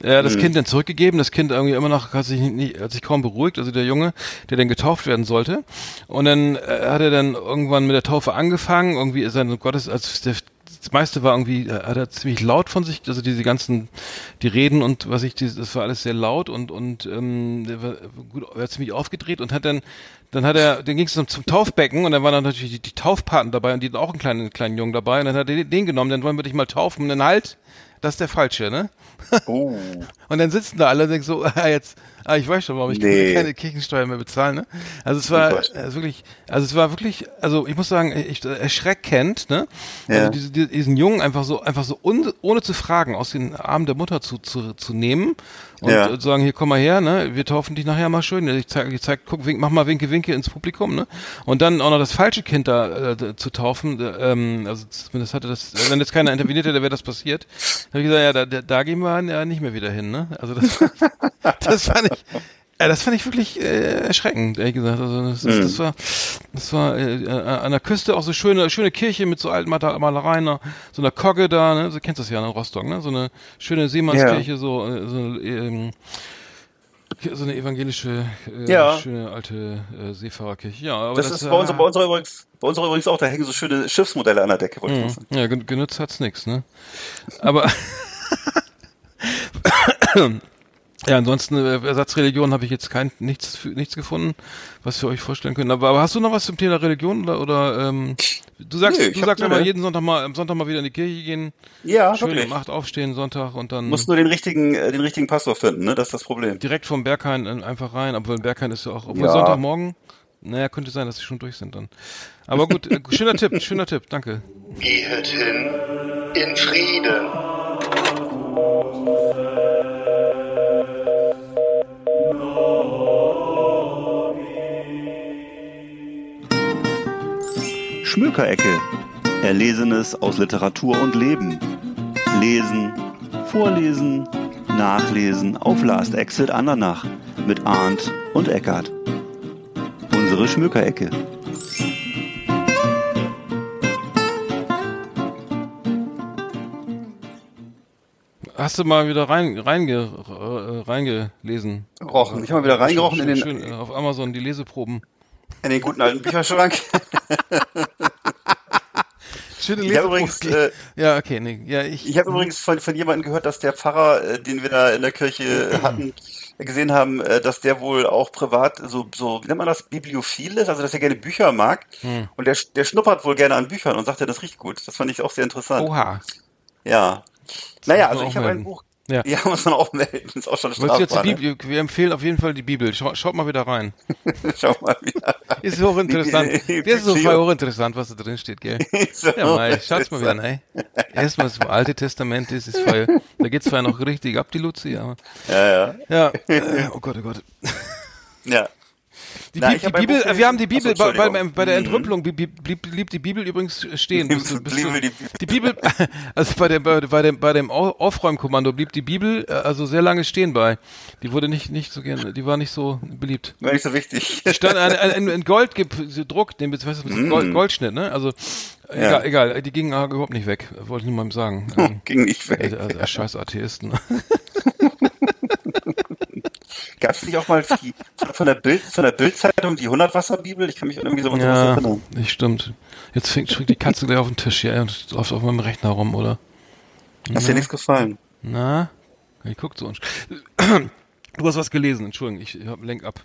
Äh, das Mhm. Kind dann zurückgegeben, das Kind irgendwie immer noch hat sich nicht, hat sich kaum beruhigt, also der Junge, der dann getauft werden sollte. Und dann äh, hat er dann irgendwann mit der Taufe angefangen, irgendwie ist er Gottes, als der das meiste war irgendwie, äh, hat er ziemlich laut von sich, also diese ganzen, die Reden und was ich, das war alles sehr laut und und ähm, der war gut, er hat ziemlich aufgedreht und hat dann, dann hat er, dann ging es zum, zum Taufbecken und dann waren dann natürlich die, die Taufpaten dabei und die hatten auch einen kleinen kleinen Jungen dabei und dann hat er den, den genommen, dann wollen wir dich mal taufen und dann halt, das ist der falsche, ne? Oh. Und dann sitzen da alle und denken so, ah, jetzt, ah, ich weiß schon, warum ich Nee. keine Kirchensteuer mehr bezahle, ne? Also es war Oh also wirklich, also es war wirklich, also ich muss sagen, ich, erschreckend, ne? Ja. Also diese, die- diesen Jungen einfach so, einfach so un, ohne zu fragen, aus den Armen der Mutter zu, zu, zu nehmen und Ja. sagen, hier komm mal her, ne? Wir taufen dich nachher mal schön. Ich zeig, ich zeig, guck, wink, mach mal Winke, Winke ins Publikum, ne? Und dann auch noch das falsche Kind da äh, zu taufen, äh, ähm, also zumindest hatte das, wenn jetzt keiner interveniert hätte, wäre das passiert. Da habe ich gesagt, ja, da, da, da gehen wir ja nicht mehr wieder hin, ne? Also das, das fand ich, ja, das fand ich wirklich äh, erschreckend, ehrlich gesagt. Also das, das, Mhm. das war, das war äh, äh, an der Küste auch so schöne, schöne Kirche mit so alten Mal- Malereien, ne? so einer Kogge da, ne? Du kennst das ja in Rostock, ne? So eine schöne Seemannskirche, so, äh, so ähm, so eine evangelische, äh, Ja. schöne alte äh, Seefahrerkirche. Ja, aber Das, das, ist bei uns, äh, bei unserer übrigens, bei unserer übrigens auch, da hängen so schöne Schiffsmodelle an der Decke, wollte ich mal sagen. Ja, gen- genutzt hat's nix, ne? Aber ja, ansonsten äh, Ersatzreligion habe ich jetzt kein nichts für- nichts gefunden, was wir euch vorstellen können. Aber, aber hast du noch was zum Thema Religion oder oder ähm, du sagst Nö, ich du sagst eine- jeden Sonntag mal am Sonntag mal wieder in die Kirche gehen, Ja, schön wirklich. um acht aufstehen Sonntag und dann Muss nur den richtigen, äh, den richtigen Pastor finden, ne? Das ist das Problem. direkt vom Berghain äh, einfach rein, obwohl Berghain ist ja auch obwohl Ja. Sonntagmorgen naja, könnte sein, dass sie schon durch sind dann. Aber gut, schöner Tipp, schöner Tipp, danke. Gehet hin in Frieden. Schmökerecke. Erlesenes aus Literatur und Leben. Lesen, vorlesen, nachlesen auf Last Exit Andernach mit Arndt und Eckart. Unsere Schmökerecke. Hast du mal wieder rein reinge, äh, reingelesen? Rochen. Ich habe mal wieder reingerochen in Schön, den, schön, äh, auf Amazon die Leseproben. In den guten alten Bücherschrank. Schöne Ich habe übrigens, äh, ja, okay, nee, ja, ich. Ich habe übrigens von, von jemandem gehört, dass der Pfarrer, äh, den wir da in der Kirche äh, hatten, gesehen haben, äh, dass der wohl auch privat so, so, wie nennt man das, bibliophil ist, also dass er gerne Bücher mag. Hm. Und der, der schnuppert wohl gerne an Büchern und sagt, ja, das riecht gut. Das fand ich auch sehr interessant. Oha. Ja. Naja, muss also ich habe ein. Buch. Ja. Ja, muss man auch melden. Ist auch schon du jetzt strafbar. die? Bibel? Wir empfehlen auf jeden Fall die Bibel. Schau, schaut mal wieder rein. Schau mal wieder. Ist hochinteressant. Die- Das ist die- voll hochinteressant, was da drin steht, gell? So Ja, mal, schaut's mal wieder, ne? Erstmal das Alte Testament ist, ist voll, da geht's zwar noch richtig ab, die Luzi, aber, Ja, ja. ja, oh Gott, oh Gott. Ja. Die, Na, Bib- die Bibel, wir haben die. Bibel, Achso, bei, bei, bei der Mhm. Entrümpelung blieb, blieb, blieb die Bibel übrigens stehen. Bist bist du, die- Bibel, also bei, der, bei, bei dem, bei dem Au- Aufräumkommando blieb die Bibel äh, also sehr lange stehen bei. Die wurde nicht, nicht so gerne, die war nicht so beliebt. War nicht so wichtig. Stand ein, ein, ein Gold gedruckt, den das, mit Gold, Goldschnitt, ne? Also egal, egal, die gingen überhaupt nicht weg, wollte ich niemandem sagen. Ging nicht weg. also, also, scheiß Atheisten. Gab es nicht auch mal die, von der Bild, von der Bildzeitung die 100 Wasserbibel? Ich kann mich an irgendwie sowas Ja, erinnern. nicht stimmt. Jetzt fängt, springt die Katze gleich auf den Tisch hier und läuft auf meinem Rechner rum, oder? Hast dir nichts gefallen? Na? Ich guck so. Du hast was gelesen, Entschuldigung, ich, ich lenk ab.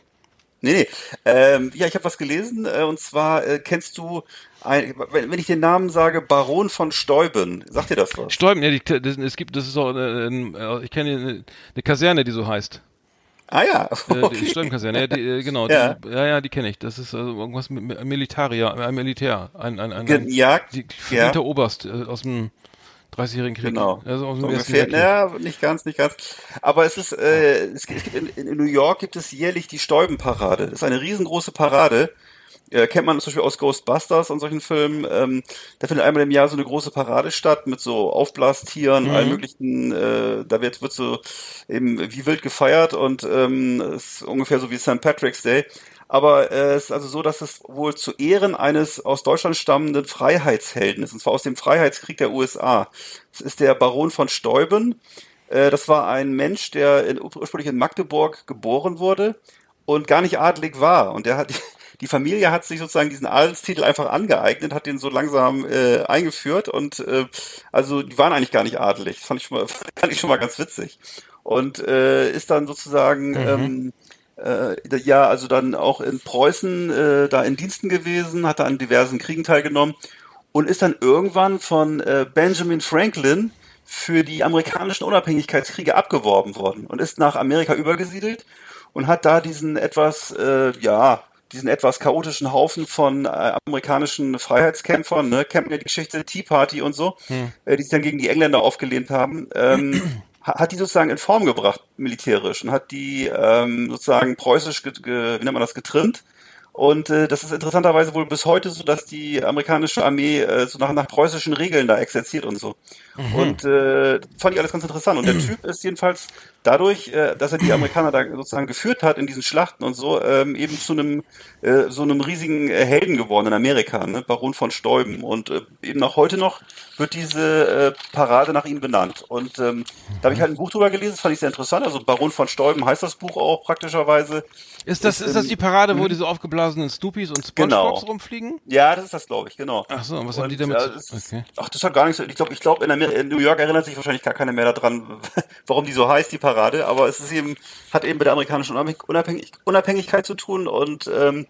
Nee, nee. Ähm, ja, ich habe was gelesen äh, und zwar äh, kennst du, ein, wenn, wenn ich den Namen sage, Baron von Steuben, sagt dir das was? Stäuben, ja, die, das, es gibt, das ist auch, äh, äh, ich kenne eine, eine Kaserne, die so heißt. Ah ja, Äh, Die okay. Stäubenkaserne, ja, die, äh, genau. Ja. Die, ja, ja, die kenne ich. Das ist also irgendwas mit Militaria, ein Militär, ein, ein, ein, ein ja, die, ja. Oberst äh, aus dem 30-jährigen Krieg. Genau. Also aus So dem Ersten ungefähr, naja, nicht ganz, nicht ganz. Aber es ist, äh, es gibt in, in New York gibt es jährlich die Stäubenparade. Das ist eine riesengroße Parade. Äh, kennt man zum Beispiel aus Ghostbusters und solchen Filmen. Ähm, da findet einmal im Jahr so eine große Parade statt mit so Aufblastieren, Mhm. allen möglichen. Äh, da wird wird so eben wie wild gefeiert und ähm, ist ungefähr so wie St. Patrick's Day. Aber äh, es ist also so, dass es wohl zu Ehren eines aus Deutschland stammenden Freiheitshelden ist, und zwar aus dem Freiheitskrieg der USA. Es ist der Baron von Steuben. Äh, das war ein Mensch, der in, ursprünglich in Magdeburg geboren wurde und gar nicht adelig war. Und der hat die Familie hat sich sozusagen diesen Adelstitel einfach angeeignet, hat den so langsam äh, eingeführt und äh, also die waren eigentlich gar nicht adelig. Das fand ich schon mal, fand ich schon mal ganz witzig. Und äh, ist dann sozusagen ähm, äh, ja, also dann auch in Preußen äh, da in Diensten gewesen, hat da an diversen Kriegen teilgenommen und ist dann irgendwann von äh, Benjamin Franklin für die amerikanischen Unabhängigkeitskriege abgeworben worden und ist nach Amerika übergesiedelt und hat da diesen etwas, äh, ja, diesen etwas chaotischen Haufen von äh, amerikanischen Freiheitskämpfern, ne, kennt ja die Geschichte Tea Party und so, äh, die sich dann gegen die Engländer aufgelehnt haben, ähm, ha- hat die sozusagen in Form gebracht, militärisch, und hat die ähm, sozusagen preußisch, ge ge wie nennt man das, getrimmt Und äh, das ist interessanterweise wohl bis heute so, dass die amerikanische Armee äh, so nach, nach preußischen Regeln da exerziert und so. Und äh, fand ich alles ganz interessant. Und der Typ ist jedenfalls dadurch, äh, dass er die Amerikaner da sozusagen geführt hat in diesen Schlachten und so, ähm, eben zu einem äh, so einem riesigen äh, Helden geworden in Amerika, ne? Baron von Stäuben. Und äh, eben auch heute noch wird diese äh, Parade nach ihm benannt. Und ähm, da habe ich halt ein Buch drüber gelesen, das fand ich sehr interessant. Also Baron von Stäuben heißt das Buch auch praktischerweise. Ist das, ist das die Parade, wo diese aufgeblasenen Stoopies und Genau. Spongebob rumfliegen? Ja, das ist das, glaube ich, genau. Ach so, und was Und, haben die damit? ja, das ist, okay. Ach, das hat gar nichts. Ich glaube, ich glaube, in, in New York erinnert sich wahrscheinlich gar keiner mehr daran, warum die so heißt, die Parade. Aber es ist eben, hat eben mit der amerikanischen Unabhängig Unabhängig Unabhängigkeit zu tun und ähm,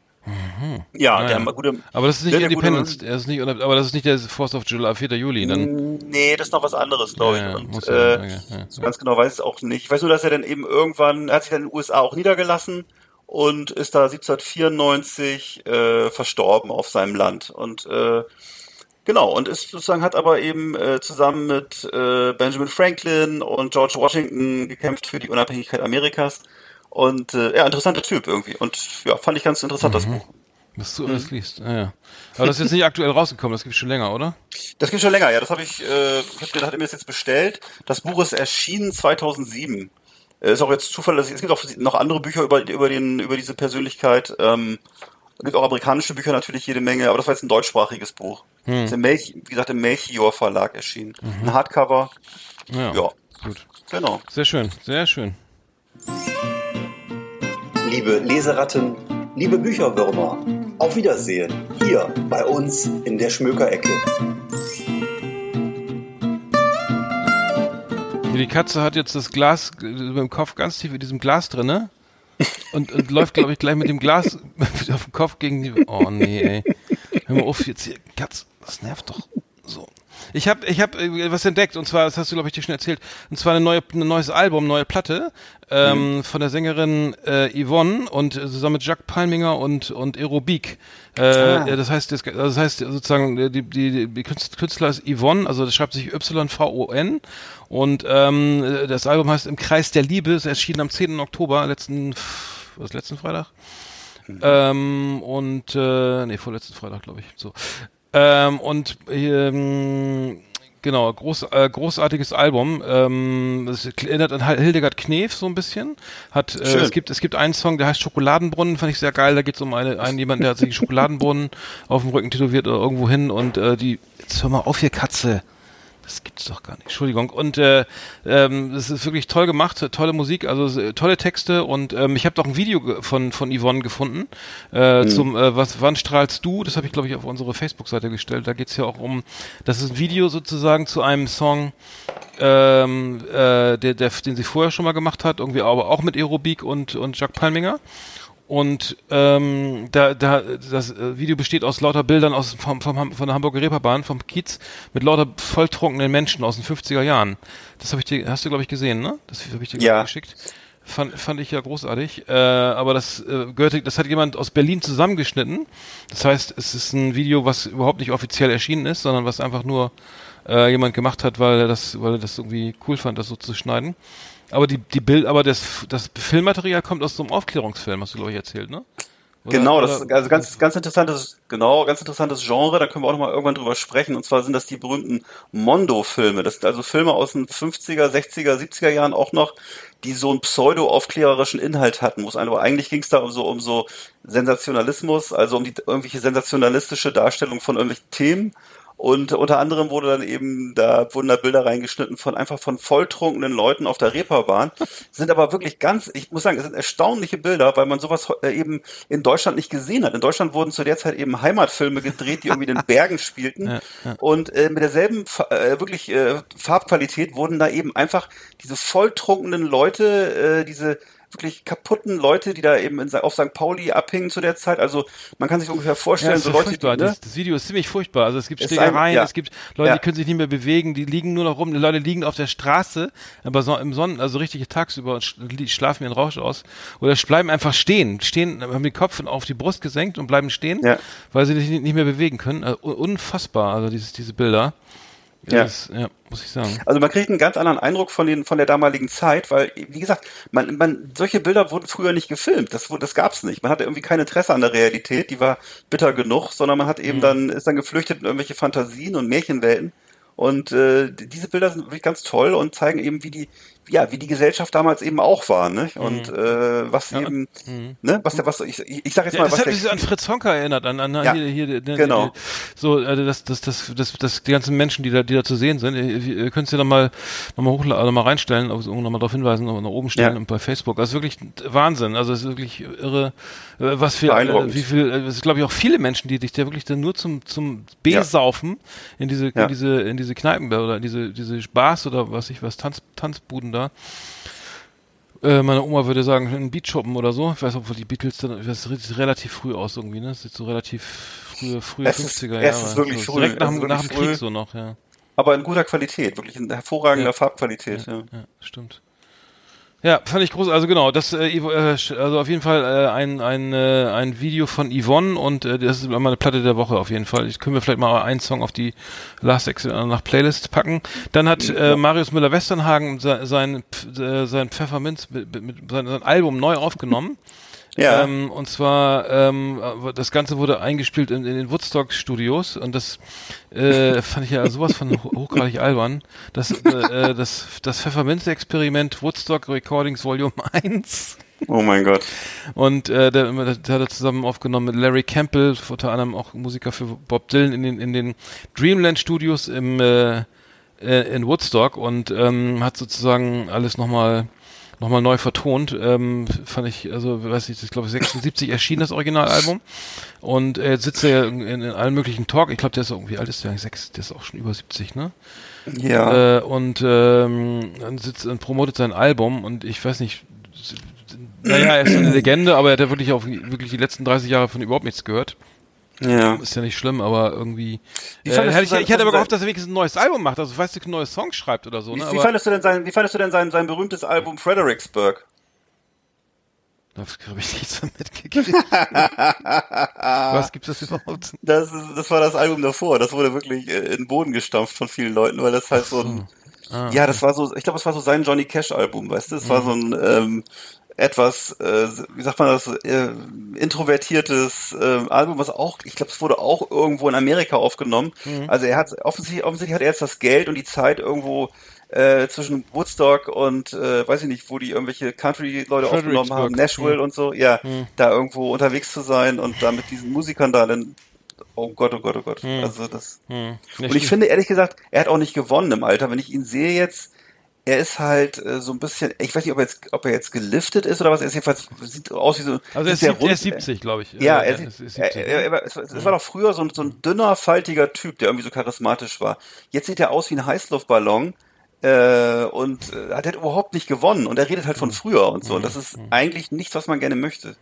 ja, Ah, der gute. Aber das ist nicht der, der gute- Independence, er ist nicht, aber das ist nicht der Force of July, 4. Juli, dann. Nee, das ist noch was anderes, glaube ich. Ja, ja, und, äh, ja, ja, so ja. ganz genau weiß ich es auch nicht. Ich weiß nur, dass er dann eben irgendwann, er hat sich dann in den USA auch niedergelassen und ist da 1794 äh, verstorben auf seinem Land. Und äh, genau, und ist sozusagen hat aber eben äh, zusammen mit äh, Benjamin Franklin und George Washington gekämpft für die Unabhängigkeit Amerikas. Und äh, ja, interessanter Typ irgendwie. Und ja, fand ich ganz interessant, das Buch. Dass du alles liest. Ah, ja. Aber das ist jetzt nicht aktuell rausgekommen, das gibt schon länger, oder? Das geht schon länger, ja. Das habe ich, äh, ich hab, hat mir das jetzt bestellt. Das Buch ist erschienen 2007. Äh, Ist auch jetzt Zufall, dass ich, es gibt auch noch andere Bücher über, über, den, über diese Persönlichkeit. Ähm, es gibt auch amerikanische Bücher natürlich jede Menge, aber das war jetzt ein deutschsprachiges Buch. Ist im Melch, wie gesagt, im Melchior Verlag erschienen. Ein Hardcover. Ja. Ja, Gut. genau. Sehr schön, sehr schön. Liebe Leseratten, liebe Bücherwürmer, auf Wiedersehen hier bei uns in der Schmökerecke. Die Katze hat jetzt das Glas mit dem Kopf ganz tief in diesem Glas drinne und, und läuft, glaube ich, gleich mit dem Glas auf dem Kopf gegen die. Oh nee, ey. Hör mal auf jetzt hier. Katz, das nervt doch so. Ich habe ich hab äh, was entdeckt und zwar, das hast du, glaube ich, dir schon erzählt, und zwar eine neue, ein neues Album, neue Platte ähm, von der Sängerin äh, Yvonne und äh, zusammen mit Jacques Palminger und und Aerobik. Äh, Ah. ja, Das heißt, das, das heißt sozusagen äh, die, die, die Künst- Künstler ist Yvonne, also das schreibt sich Y-V-O-N und ähm, äh, das Album heißt Im Kreis der Liebe, ist erschienen am 10. Oktober, letzten, was letzten Freitag? Ähm, und äh, nee, vorletzten Freitag, glaube ich. So. Ähm, und ähm, genau, groß, äh, großartiges Album. Ähm, es erinnert an Hildegard Knef so ein bisschen. Hat, äh, Schön. es gibt es gibt einen Song, der heißt Schokoladenbrunnen, fand ich sehr geil. Da geht es um eine, einen jemanden, der hat sich Schokoladenbrunnen auf dem Rücken tätowiert oder irgendwo hin und äh, die jetzt hör mal auf hier Katze. Das gibt's doch gar nicht. Entschuldigung. Und äh, ähm, es ist wirklich toll gemacht, tolle Musik, also tolle Texte und ähm, ich habe doch ein Video von von Yvonne gefunden äh, zum äh, was wann strahlst du? Das habe ich glaube ich auf unsere Facebook-Seite gestellt. Da geht's ja auch um, das ist ein Video sozusagen zu einem Song, ähm, äh, der, der den sie vorher schon mal gemacht hat, irgendwie aber auch mit Aerobik und und Jacques Palminger. Und ähm, da, da, das äh, Video besteht aus lauter Bildern aus vom, vom, von der Hamburger Reeperbahn, vom Kiez, mit lauter volltrunkenen Menschen aus den 50er Jahren. Das habe ich dir, hast du glaube ich gesehen, ne? Das habe ich dir Ja. geschickt. Fand, fand ich ja großartig. Äh, aber das äh, gehörte, das hat jemand aus Berlin zusammengeschnitten. Das heißt, es ist ein Video, was überhaupt nicht offiziell erschienen ist, sondern was einfach nur äh, jemand gemacht hat, weil er das, weil er das irgendwie cool fand, das so zu schneiden. Aber die, die Bild, aber das, das Filmmaterial kommt aus so einem Aufklärungsfilm, hast du glaube ich erzählt, ne? Oder- Genau, das ist also ganz, ganz interessantes, genau, ganz interessantes Genre, da können wir auch nochmal irgendwann drüber sprechen. Und zwar sind das die berühmten Mondo-Filme. Das sind also Filme aus den 50er, 60er, 70er Jahren auch noch, die so einen pseudo-aufklärerischen Inhalt hatten, es aber eigentlich ging es da um so, um so Sensationalismus, also um die irgendwelche sensationalistische Darstellung von irgendwelchen Themen. Und unter anderem wurde dann eben, da wurden da Bilder reingeschnitten von einfach von volltrunkenen Leuten auf der Reeperbahn. Sind aber wirklich ganz, ich muss sagen, es sind erstaunliche Bilder, weil man sowas äh, eben in Deutschland nicht gesehen hat. In Deutschland wurden zu der Zeit eben Heimatfilme gedreht, die irgendwie in den Bergen spielten. Ja, ja. Und äh, mit derselben äh, wirklich äh, Farbqualität wurden da eben einfach diese volltrunkenen Leute, äh, diese wirklich kaputten Leute, die da eben in, auf St. Pauli abhingen zu der Zeit. Also man kann sich ungefähr Ja, vorstellen, ist so ja Leute, furchtbar. die, ne? das, das Video ist ziemlich furchtbar. Also es gibt Ist Schlägereien, ja. es gibt Leute, Ja. die können sich nicht mehr bewegen, die liegen nur noch rum. Die Leute liegen auf der Straße, aber so im Sonnen, also richtig tagsüber und schlafen ihren Rausch aus. Oder bleiben einfach stehen, stehen, haben den Kopf auf die Brust gesenkt und bleiben stehen, Ja. weil sie sich nicht mehr bewegen können. Also un- unfassbar, also dieses, diese Bilder. Ja. Das, ja, muss ich sagen. Also man kriegt einen ganz anderen Eindruck von den von der damaligen Zeit, weil wie gesagt, man, man solche Bilder wurden früher nicht gefilmt. Das das gab's nicht. Man hatte irgendwie kein Interesse an der Realität, die war bitter genug, sondern man hat eben dann ist dann geflüchtet in irgendwelche Fantasien und Märchenwelten. Und äh, die- diese Bilder sind wirklich ganz toll und zeigen eben, wie die ja wie die Gesellschaft damals eben auch war, ne? Und äh, was eben, ne? Was der was ich ich, sag jetzt Ja, mal das was hat mich an Fritz Honka erinnert, an, an Ja, hier, hier, genau. so, äh, das, das, das, das, das, die ganzen Menschen, die da, die da zu sehen sind, ihr, ihr könnt es ja nochmal, nochmal hochladen, noch mal reinstellen, also nochmal darauf hinweisen, noch nach oben stellen Ja. und bei Facebook. Das ist wirklich Wahnsinn, also es ist wirklich irre, äh, was für, äh, wie viel, äh, es ist glaube ich auch viele Menschen, die dich da wirklich dann nur zum, zum B-Saufen in diese, Ja. in diese, in diese Kneipen oder in diese, diese Bars oder was ich was, Tanz, Tanzbuden da. Äh, meine Oma würde sagen, ein Beatshoppen oder so. Ich weiß nicht, ob die Beatles dann, das sieht relativ früh aus irgendwie, ne? Das sieht so relativ frühe, frühe Es ist- 50er es Jahre. ist wirklich so, früh, Direkt nach, nach dem Krieg so noch, ja. aber in guter Qualität, wirklich in hervorragender Ja. Farbqualität, ja. Ja, stimmt. Ja, fand ich groß. Also genau, das äh, äh, also auf jeden Fall äh, ein ein äh, ein Video von Yvonne und äh, das ist meine Platte der Woche auf jeden Fall. Ich können wir vielleicht mal einen Song auf die Last Exit nach Playlist packen. Dann hat äh, Marius Müller Westernhagen se- sein Pf- äh, sein Pfefferminz mit, mit, mit sein, sein Album neu aufgenommen. Ja. Ähm, und zwar, ähm, das Ganze wurde eingespielt in, in den Woodstock Studios und das äh, fand ich ja sowas von ho- hochgradig albern. Das, äh, das, das Pfefferminz-Experiment Woodstock Recordings Volume 1. Oh mein Gott. Und äh, der, der hat er zusammen aufgenommen mit Larry Campbell, unter anderem auch Musiker für Bob Dylan in den, in den Dreamland Studios im, äh, äh, in Woodstock und ähm, hat sozusagen alles nochmal noch mal neu vertont. Ähm, fand ich, also weiß ich, ich glaube 76 erschien das Originalalbum und äh, jetzt sitzt er ja in, in, in allen möglichen Talk. Ich glaube, der ist auch, wie alt ist der? eigentlich? Sechs, der ist auch schon über 70, ne? Ja. Äh, und ähm, dann sitzt und promotet sein Album und ich weiß nicht, naja, er ist eine Legende, aber er hat ja wirklich auch wirklich die letzten 30 Jahre von überhaupt nichts gehört. Ja. Ist ja nicht schlimm, aber irgendwie. Wie Äh, hätte ich, sein- ich hätte aber gehofft, dass er wenigstens ein neues Album macht, also weißt du, neue Songs schreibt oder so, Wie, ne? wie Aber fandest du denn sein, wie fandest du denn sein, sein berühmtes Album Fredericksburg? da habe ich nichts so mitgekriegt. Was gibt's das überhaupt? Das, ist, das war das Album davor. Das wurde wirklich äh, in den Boden gestampft von vielen Leuten, weil das halt so ein, Ah, ja, das war so, ich glaube, es war so sein Johnny Cash Album, weißt du? Es war so ein ähm, etwas, äh, wie sagt man das, äh, introvertiertes äh, Album, was auch, ich glaube, es wurde auch irgendwo in Amerika aufgenommen. Also er hat offensichtlich, offensichtlich hat er jetzt das Geld und die Zeit irgendwo äh, zwischen Woodstock und äh, weiß ich nicht, wo die irgendwelche Country-Leute aufgenommen haben. Nashville Mhm. und so, ja, da irgendwo unterwegs zu sein und da mit diesen Musikern da dann, oh Gott, oh Gott, oh Gott. Also das. Hm. Und ich finde ehrlich gesagt, er hat auch nicht gewonnen im Alter. Wenn ich ihn sehe jetzt, er ist halt äh, so ein bisschen, ich weiß nicht, ob er jetzt, ob er jetzt geliftet ist oder was. Er ist jedenfalls sieht aus wie so. also er ist, sehr sieb- er ist rund. 70, glaube ich. Ja, Äh, er, ist- ist er, 70, er, er, war- es, war- es war doch früher so ein, so ein dünner, faltiger Typ, der irgendwie so charismatisch war. Jetzt sieht er aus wie ein Heißluftballon äh, und äh, hat halt überhaupt nicht gewonnen. Und er redet halt von früher und so. Und das ist eigentlich nichts, was man gerne möchte.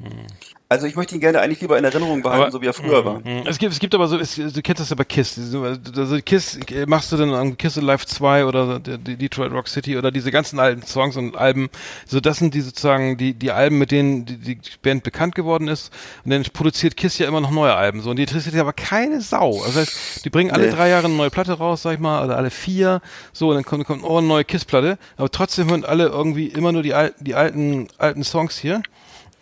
Also ich möchte ihn gerne eigentlich lieber in Erinnerung behalten, Aber- so wie er früher war. Mhm. Es gibt, es gibt aber so, es, du kennst das ja bei KISS. Also KISS, machst du dann an KISS Live 2 oder Detroit Rock City oder diese ganzen alten Songs und Alben. So, das sind die sozusagen die, die Alben, mit denen die, die Band bekannt geworden ist. Und dann produziert KISS ja immer noch neue Alben. So, und die interessiert ja aber keine Sau. Das heißt, die bringen alle Nee. drei Jahre eine neue Platte raus, sag ich mal, oder alle vier. So, und dann kommt, kommt oh, eine neue KISS-Platte. Aber trotzdem hören alle irgendwie immer nur die alten, die alten, alten Songs hier.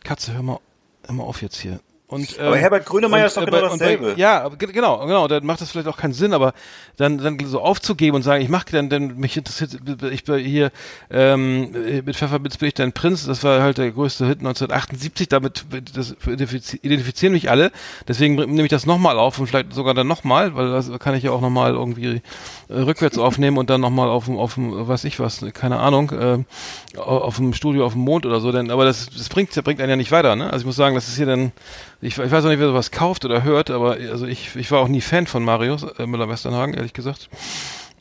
Katze, hör mal, hör mal auf jetzt hier. Und, Aber ähm, Herbert Grönemeyer und, ist doch äh, genau und bei- dasselbe. Ja, genau, genau. Dann macht das vielleicht auch keinen Sinn, aber dann, dann so aufzugeben und sagen, ich mache dann, dann mich interessiert, ich bin hier ähm, mit Pfefferminz bin ich dein Prinz. Das war halt der größte Hit 1978. Damit das identifiz- identifizieren mich alle. Deswegen nehme ich das nochmal auf und vielleicht sogar dann nochmal, weil das kann ich ja auch nochmal irgendwie äh, rückwärts aufnehmen und dann nochmal auf dem, auf dem, was ich was, keine Ahnung, äh, auf dem Studio auf dem Mond oder so. Denn, aber das, das bringt, das bringt einen ja nicht weiter. Ne? Also ich muss sagen, das ist hier dann ich, ich weiß auch nicht, wer sowas kauft oder hört, aber also ich, ich war auch nie Fan von Marius äh, Müller-Westernhagen, ehrlich gesagt.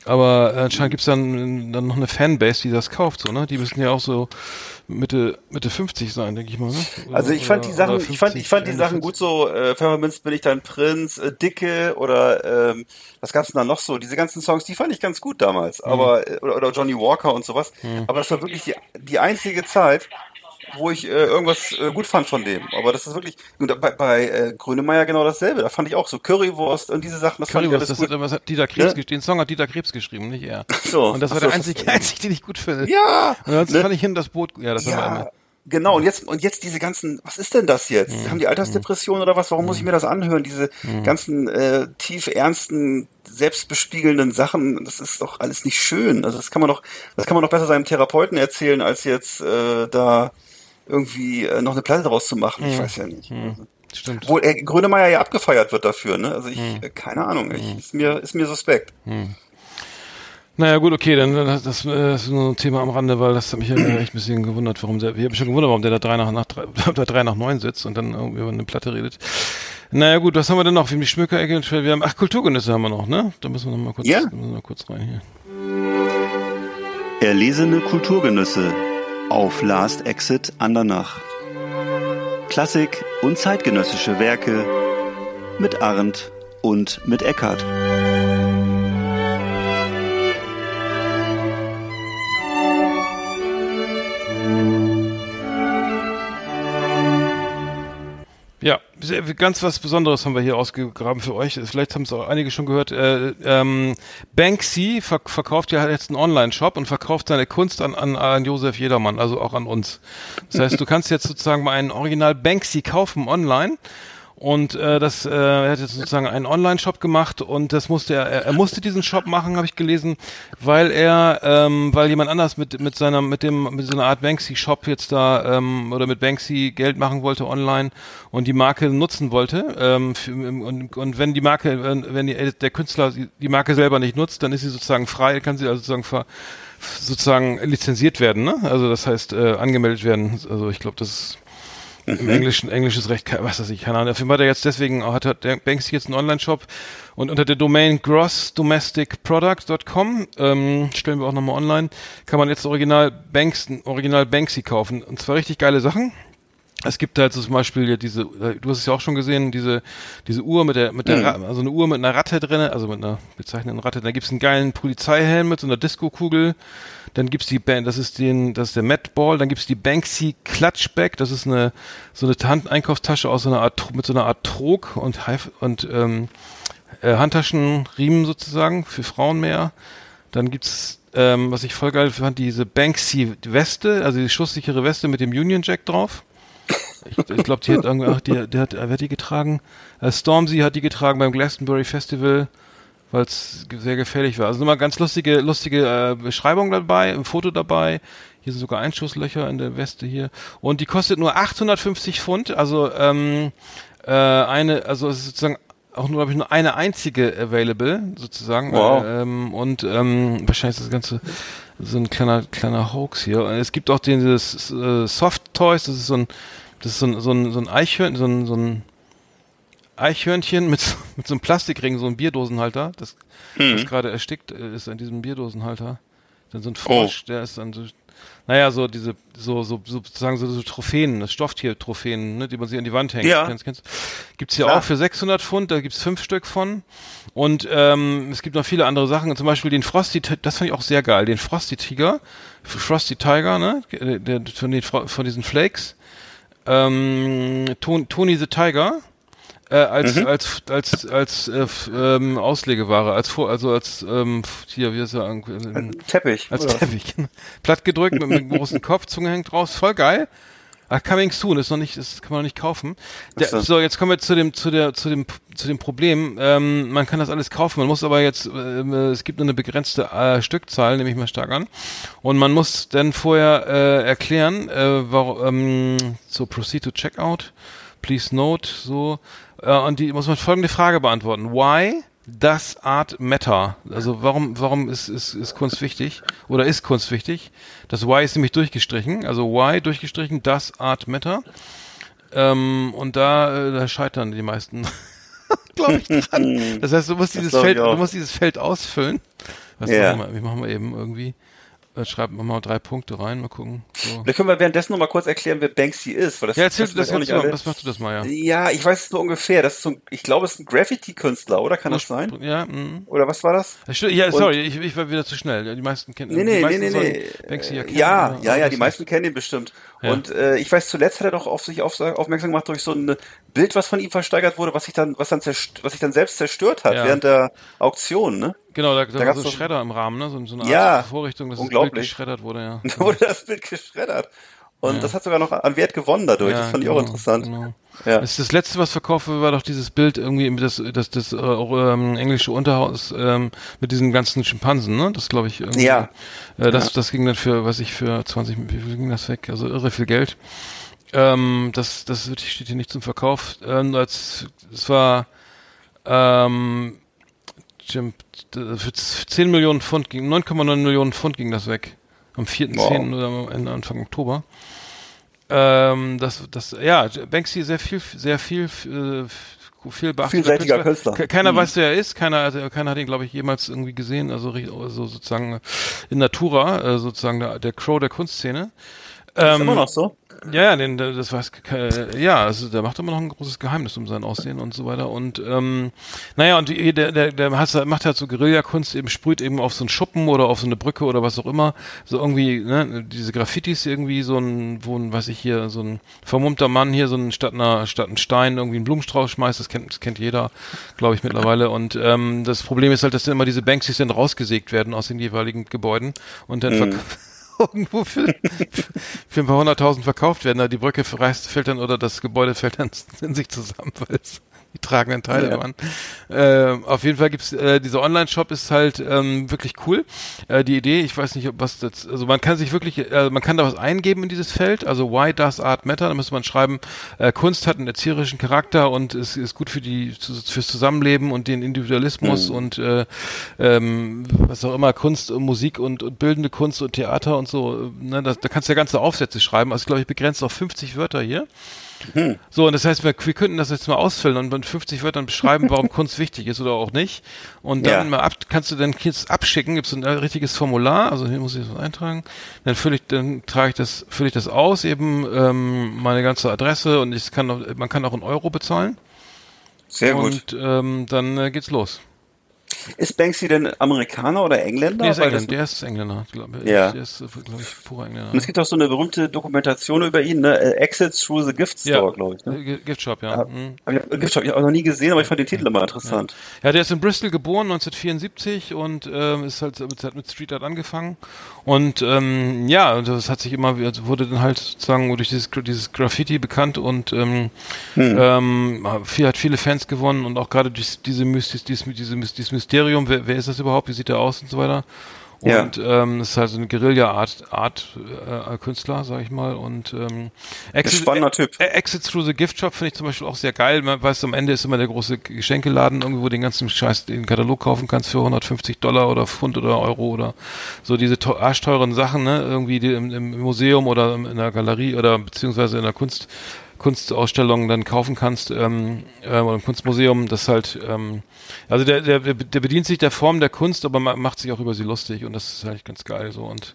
Aber äh, anscheinend gibt's dann, dann noch eine Fanbase, die das kauft, so, ne? Die müssen ja auch so Mitte, Mitte 50 sein, denke ich mal, ne? Oder- Also ich fand die Sachen, oder ich fand, ich fand die 50, Sachen gut so, äh, Pfefferminz bin ich dein Prinz, äh, Dicke oder ähm, was gab's denn da noch so? Diese ganzen Songs, die fand ich ganz gut damals, Mhm. aber äh, oder, oder Johnny Walker und sowas. Aber das war wirklich die, die einzige Zeit, wo ich äh, irgendwas äh, gut fand von dem. Aber das ist wirklich, und bei, bei äh, Grönemeyer genau dasselbe. Da fand ich auch so Currywurst und diese Sachen, das fand ich Currywurst, alles das gut. hat, was hat Dieter Krebs, gesch- den Song hat Dieter Krebs geschrieben, nicht er. So, und das war so, der einzige, einzige, den ich gut finde. Ja! Und sonst Ne? fand ich hin das Boot, ja, das Ja, immer. genau. Und jetzt, und jetzt diese ganzen, was ist denn das jetzt? Mhm. Haben die Altersdepression oder was? Warum muss ich mir das anhören? Diese ganzen äh, tief ernsten, selbstbespiegelnden Sachen, das ist doch alles nicht schön. Also das kann man doch, das kann man doch besser seinem Therapeuten erzählen, als jetzt äh, da irgendwie äh, noch eine Platte draus zu machen. Ich weiß ja nicht. Mhm. Stimmt. Obwohl äh, Grönemeyer ja abgefeiert wird dafür, ne? Also ich, Mhm. äh, keine Ahnung, ich, ist mir, ist mir suspekt. Naja, gut, okay, dann das, das äh, ist nur ein Thema am Rande, weil das hat mich ja echt ein bisschen gewundert, warum der, ich habe mich schon gewundert, warum der da drei nach, nach drei, da drei nach neun sitzt und dann irgendwie über eine Platte redet. Naja, gut, was haben wir denn noch? Wir haben die Schmückerecke, wir haben, ach, Kulturgenüsse haben wir noch, ne? Da müssen wir noch mal kurz, Ja. da müssen wir noch kurz rein hier. Erlesene Kulturgenüsse auf Last Exit Andernach. Klassik und zeitgenössische Werke mit Arndt und mit Eckart. Ja, ganz was Besonderes haben wir hier ausgegraben für euch. Vielleicht haben es auch einige schon gehört. Äh, ähm, Banksy verk verkauft ja jetzt einen Online-Shop und verkauft seine Kunst an, an, an Josef Jedermann, also auch an uns. Das heißt, du kannst jetzt sozusagen mal einen Original Banksy kaufen online. Und äh, das, äh, er hat jetzt sozusagen einen Online-Shop gemacht und das musste er, er, er musste diesen Shop machen, habe ich gelesen, weil er, ähm, weil jemand anders mit mit seiner, mit dem, mit so einer Art Banksy-Shop jetzt da ähm, oder mit Banksy Geld machen wollte online und die Marke nutzen wollte. Ähm, für, und, und wenn die Marke, wenn, die, der Künstler die Marke selber nicht nutzt, dann ist sie sozusagen frei, kann sie also sozusagen ver, sozusagen lizenziert werden, ne? Also das heißt äh, angemeldet werden. Also ich glaube, das ist im Englischen, englisches Recht, was weiß ich, keine Ahnung. Auf jeden Fall hat er jetzt deswegen, hat, hat der Banksy jetzt einen Online-Shop und unter der Domain grossdomesticproduct.com, ähm, stellen wir auch nochmal online, kann man jetzt original Banks, original Banksy kaufen. Und zwar richtig geile Sachen. Es gibt halt zum Beispiel ja diese, äh, du hast es ja auch schon gesehen, diese, diese Uhr mit der, mit der, Mhm. Also eine Uhr mit einer Ratte drinne, also mit einer bezeichneten Ratte. Da gibt's einen geilen Polizeihelm mit so einer Disco-Kugel. Dann gibt's die Band, das ist den, das ist der Matt Ball. Dann gibt's die Banksy Clutchback. Das ist eine, so eine Handeinkaufstasche aus so einer Art, mit so einer Art Trog und, und, ähm, äh, Handtaschenriemen sozusagen für Frauen mehr. Dann gibt's, ähm, was ich voll geil fand, diese Banksy Weste, also die schusssichere Weste mit dem Union Jack drauf. Ich, ich glaube, die hat irgendwie, ach, die, der hat, wer hat die getragen? Äh, Stormzy hat die getragen beim Glastonbury Festival, weil es sehr gefährlich war. Also nochmal ganz lustige, lustige äh, Beschreibung dabei, ein Foto dabei. Hier sind sogar Einschusslöcher in der Weste hier. Und die kostet nur 850 Pfund. Also ähm, äh, eine, also es ist sozusagen auch nur, glaube ich, nur eine einzige available, sozusagen. Wow. Äh, ähm, und ähm, wahrscheinlich ist das Ganze so ein kleiner, kleiner Hoax hier. Es gibt auch den, dieses äh, Soft Toys, das ist so ein, das ist so ein, so ein, so ein Eichhörnchen, so ein, so ein Eichhörnchen mit, so- mit so einem Plastikring, so ein Bierdosenhalter, das, das gerade erstickt äh, ist an diesem Bierdosenhalter. Dann so ein Frosch, der ist dann so, naja, so diese, so, so, so sozusagen so, so Trophäen, das Stofftier-Trophäen, ne, die man sich an die Wand hängt. Ja. Kennst, kennst. Gibt's hier Klar. auch für 600 Pfund, da gibt's fünf Stück von. Und ähm, es gibt noch viele andere Sachen, zum Beispiel den Frosty, das fand ich auch sehr geil, den Frosty Tiger, Frosty Tiger, ne, der, der, von, den, von diesen Flakes. Ähm, Ton, Tony the Tiger, äh, als, als, als, als, äh, f- ähm, Auslegeware, als vor, also als, ähm, hier, wie ist er, ähm, Teppich. als oder? Teppich. Platt gedrückt mit, einem großen Kopf, Zunge hängt raus, voll geil. Ah, coming soon, ist noch nicht, das kann man noch nicht kaufen. Der, so. so, jetzt kommen wir zu dem, zu der, zu dem, zu dem Problem. Ähm, man kann das alles kaufen, man muss aber jetzt, ähm, äh, es gibt nur eine begrenzte äh, Stückzahl, nehme ich mal stark an. Und man muss dann vorher äh, erklären, äh, warum, ähm, so proceed to checkout, please note, so. Äh, und die muss man folgende Frage beantworten. Why does art matter? Also warum, warum ist, ist, ist Kunst wichtig? Oder ist Kunst wichtig? Das Why ist nämlich durchgestrichen. Also Why durchgestrichen, does art matter? Ähm, und da, äh, da scheitern die meisten, glaube ich, dran. Das heißt, du musst dieses Feld, du musst dieses Feld ausfüllen. Was Ja. machen wir? Wie machen wir eben irgendwie? Äh, schreibt mal drei Punkte rein, mal gucken. So. Da können wir währenddessen noch mal kurz erklären, wer Banksy ist. Weil das, Ja, erzähl, das, das, auch nicht das, alle. das machst du das mal, ja. Ja, ich weiß es nur ungefähr. Das ist so ein, ich glaube, es ist ein Graffiti-Künstler, oder? Kann das sein? Ja, mhm. Oder was war das? Ja, Und- sorry, ich, ich war wieder zu schnell. Die meisten kennen Nee, die nee, nee, meisten nee, sollen nee. Banksy ja, kennen, ja, ja, ja, die das meisten kennen ihn bestimmt. Ja. Und äh, ich weiß, zuletzt hat er doch auf sich auf, aufmerksam gemacht durch so ein Bild, was von ihm versteigert wurde, was sich dann, was dann, was sich dann selbst zerstört hat Ja. während der Auktion, ne? Genau, da, da, Da war so ein Schredder im Rahmen, ne? So, so eine Art Ja, Vorrichtung, dass das Bild unglaublich. geschreddert wurde, ja. Da wurde das Bild geschreddert. Und Ja. das hat sogar noch an Wert gewonnen dadurch. Ja, das fand ich genau, auch interessant. Genau. Ja. Das, das letzte, was verkauft wurde, war doch dieses Bild irgendwie, das, das, das äh, ähm, englische Unterhaus ähm, mit diesen ganzen Schimpansen, ne? Das glaube ich irgendwie. Ja. Äh, das, das ging dann für, weiß ich, für 20, wie viel ging das weg? Also irre viel Geld. Ähm, das, das steht hier nicht zum Verkauf. Ähm, als, es war ähm, Jim, d- für z- 10 Millionen Pfund ging, 9,9 Millionen Pfund ging das weg. Am 4.10. oder am Ende- Anfang Oktober. Ähm, das, das, ja, Banksy sehr viel, sehr viel, äh, viel beachteter Künstler. Ke- Keiner Mhm. weiß, wer er ist. Keiner, also keiner hat ihn, glaube ich, jemals irgendwie gesehen. Also, also sozusagen in Natura, äh, sozusagen der, der Crow der Kunstszene. Ist Ähm, immer noch so? Ja, ja, den, das weiß, ke- ja, also der macht immer noch ein großes Geheimnis um sein Aussehen und so weiter. Und ähm, naja, und der, der, der hat, macht halt so Guerillakunst, eben sprüht eben auf so einen Schuppen oder auf so eine Brücke oder was auch immer. So irgendwie, ne, diese Graffitis irgendwie so ein, wo ein, weiß ich hier, so ein vermummter Mann hier so ein statt einer statt ein Stein irgendwie einen Blumenstrauß schmeißt, das kennt, das kennt jeder, glaube ich, mittlerweile. Und ähm, das Problem ist halt, dass dann immer diese Banksys dann rausgesägt werden aus den jeweiligen Gebäuden und dann Mhm. verk- irgendwo für, für ein paar hunderttausend verkauft werden. Die Brücke reißt, fällt dann oder das Gebäude fällt dann in sich zusammen, weil es die tragenden Teile Ja. waren. Äh, auf jeden Fall gibt's äh, dieser Online-Shop ist halt ähm, wirklich cool. Äh, die Idee, ich weiß nicht, ob was das, also man kann sich wirklich, äh, man kann da was eingeben in dieses Feld. Also why does art matter? Da müsste man schreiben, äh, Kunst hat einen erzieherischen Charakter und ist, ist gut für die fürs Zusammenleben und den Individualismus Mhm. und äh, ähm, was auch immer Kunst und Musik und, und bildende Kunst und Theater und so. äh, Ne, da, da kannst du ja ganze Aufsätze schreiben. Also glaube ich begrenzt auf 50 Wörter hier. So, und das heißt, wir, wir könnten das jetzt mal ausfüllen und mit 50 Wörtern beschreiben, warum Kunst wichtig ist oder auch nicht. Und dann Ja. mal ab, kannst du dann jetzt abschicken, gibt es ein äh, richtiges Formular, also hier muss ich das eintragen. Dann fülle ich, dann trage ich das, fülle ich das aus, eben ähm, meine ganze Adresse und ich kann auch, man kann auch in Euro bezahlen. Sehr gut. Und ähm, dann äh, geht's los. Ist Banksy denn Amerikaner oder Engländer? Nee, ist das- der ist Engländer, glaube ich. Ja. Der ist, glaube ich, purer Engländer. Und es gibt auch so eine berühmte Dokumentation über ihn, ne? Äh, Exits through the Gift Store, glaube ich. Ne? Äh, Gift Shop, ja. Ja. Mhm. Hab ich, Gift Shop, ich habe auch noch nie gesehen, aber ich fand den Titel immer interessant. Ja, der ist in Bristol geboren, 1974 und ähm, ist halt mit, hat mit Street Art angefangen. Und ähm, ja, und das hat sich immer, also wurde dann halt sozusagen durch dieses, dieses Graffiti bekannt und ähm, Hm. ähm, viel, hat viele Fans gewonnen und auch gerade durch diese Mystis, dieses, diese, dieses Mysterium, wer, wer ist das überhaupt, wie sieht der aus und so weiter. Ja. Und ähm, das ist halt so eine Guerilla-Art Art, äh, Künstler, sag ich mal. Und ähm, Exit, spannender Typ. Ä- Exit Through the Gift Shop finde ich zum Beispiel auch sehr geil. Man weiß, am Ende ist immer der große Geschenkeladen, irgendwo, den ganzen Scheiß, den Katalog kaufen kannst für 150 Dollar oder Pfund oder Euro oder so diese teu- arschteuren Sachen, ne? Irgendwie die im, im Museum oder in der Galerie oder beziehungsweise in der Kunst Kunstausstellung dann kaufen kannst ähm, äh, oder im Kunstmuseum, das halt ähm, also der, der der bedient sich der Form der Kunst, aber ma- macht sich auch über sie lustig und das ist halt ganz geil so und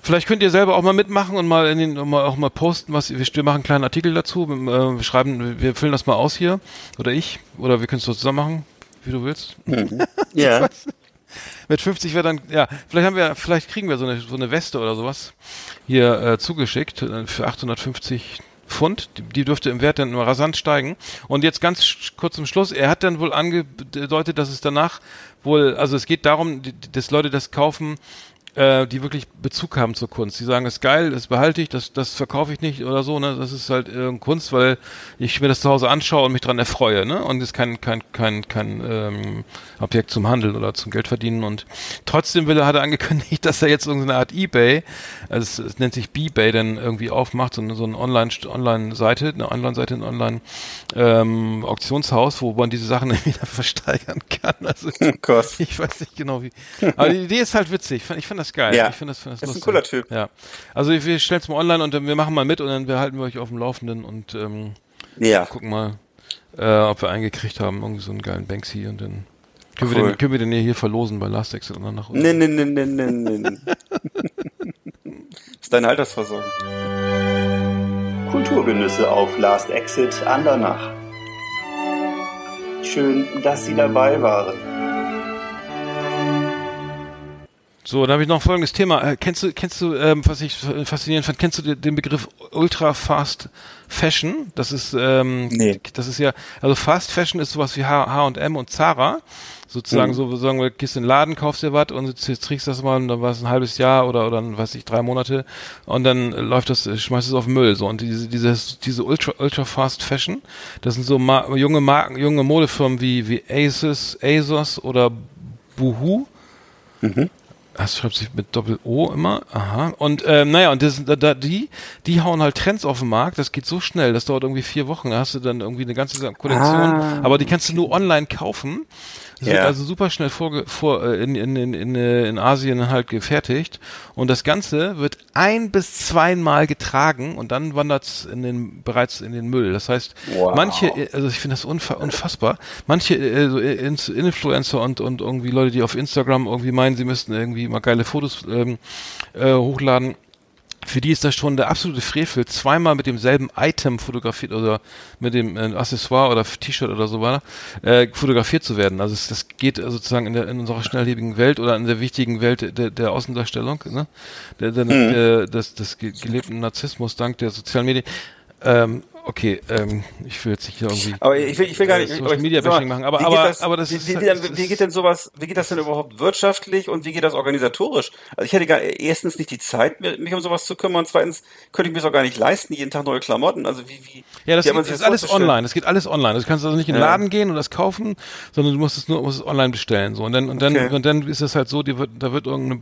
Vielleicht könnt ihr selber auch mal mitmachen und mal in den mal auch mal posten, was wir, wir machen einen kleinen Artikel dazu, äh, wir schreiben, wir füllen das mal aus hier oder ich oder wir können es so zusammen machen, wie du willst. Ja. Mit 50 wäre dann, ja, vielleicht haben wir, vielleicht kriegen wir so eine, so eine Weste oder sowas hier äh, zugeschickt äh, für 850 Pfund. Die, dürfte im Wert dann immer rasant steigen. Und jetzt ganz kurz zum Schluss, er hat dann wohl angedeutet, dass es danach wohl, also es geht darum, dass Leute das kaufen, äh, die wirklich Bezug haben zur Kunst. Die sagen, das ist geil, das behalte ich, das, das verkaufe ich nicht oder so, ne? Das ist halt äh, Kunst, weil ich mir das zu Hause anschaue und mich dran erfreue, ne? Und es ist kein, kein, kein, kein ähm, Objekt zum Handeln oder zum Geldverdienen. Und trotzdem will er, hat er angekündigt, dass er jetzt irgendeine Art Ebay, also es, es nennt sich B-Bay, dann irgendwie aufmacht, so eine, so eine Online, Online-Seite, eine Online-Seite, ein Online ähm, wo man diese Sachen wieder versteigern kann. Also Oh ich weiß nicht genau wie. Aber die Idee ist halt witzig. Ich fand, ich fand das geil. Ja. Ich finde das, find das Das ist ein lustig. cooler Typ. Ja. Also wir stellen es mal online und wir machen mal mit und dann wir halten wir euch auf dem Laufenden und ähm, Ja. gucken mal, äh, ob wir eingekriegt haben, irgendwie so einen geilen Banksy und dann können, wir, Cool. den, können wir den hier verlosen bei Last Exit und dann nach Nee, nee, nee, nee, nee, nee. ist deine Altersversorgung. Kulturgenüsse auf Last Exit Andernach. Schön, dass Sie dabei waren. So, dann habe ich noch folgendes Thema. Äh, kennst du, kennst du, ähm, was ich faszinierend fand, kennst du den- Begriff Ultra Fast Fashion? Das ist, ähm, Nee. das ist ja, also Fast Fashion ist sowas wie H&M und Zara. Sozusagen Mhm. so, sagen wir, gehst in den Laden, kaufst dir was und jetzt, trägst das mal, und dann war es ein halbes Jahr oder, oder, weiß ich, drei Monate und dann läuft das, schmeißt es auf den Müll, so. Und diese, dieses, diese Ultra, Ultra Fast Fashion, das sind so Ma junge Marken, junge Modefirmen wie, wie Asus, ASOS oder Boohoo. Das schreibt sich mit Doppel-O immer. Aha. Und ähm, naja, und das, da, da, die, die hauen halt Trends auf den Markt. Das geht so schnell. Das dauert irgendwie vier Wochen. Da hast du dann irgendwie eine ganze Kollektion. Ah. Aber die kannst du nur online kaufen. Das Ja. wird also super schnell vorge vor, äh, in, in, in, in, äh, in Asien halt gefertigt. Und das Ganze wird ein bis zweimal getragen und dann wandert's in den, bereits in den Müll. Das heißt, Wow. manche, äh, also ich finde das unfa unfassbar. Manche so Ins- Influencer und, und irgendwie Leute, die auf Instagram irgendwie meinen, sie müssten irgendwie mal geile Fotos ähm, äh, hochladen. Für die ist das schon der absolute Frevel, zweimal mit demselben Item fotografiert oder mit dem äh, Accessoire oder T-Shirt oder so weiter, äh, fotografiert zu werden. Also es, das geht sozusagen in, der, in unserer schnelllebigen Welt oder in der wichtigen Welt der, der Außendarstellung, ne? der, der, der, des, des ge- gelebten Narzissmus dank der sozialen Medien. Ähm, okay, ähm, ich will jetzt nicht hier irgendwie Aber ich will, ich will gar nicht äh, Social ich- Media Bashing machen, aber wie aber, geht das, aber das wie, ist wie, das wie, wie ist- geht denn sowas, wie geht das denn überhaupt wirtschaftlich und wie geht das organisatorisch? Also ich hätte gar erstens nicht die Zeit, mich um sowas zu kümmern, zweitens könnte ich mir es auch gar nicht leisten, jeden Tag neue Klamotten. Also wie, wie, Ja, das, wie geht, das ist alles online. Das geht alles online. Du kannst also nicht in den Ja. Laden gehen und das kaufen, sondern du musst es nur musst es online bestellen. So und dann und dann Okay. und dann ist es halt so, die wird, da wird irgendein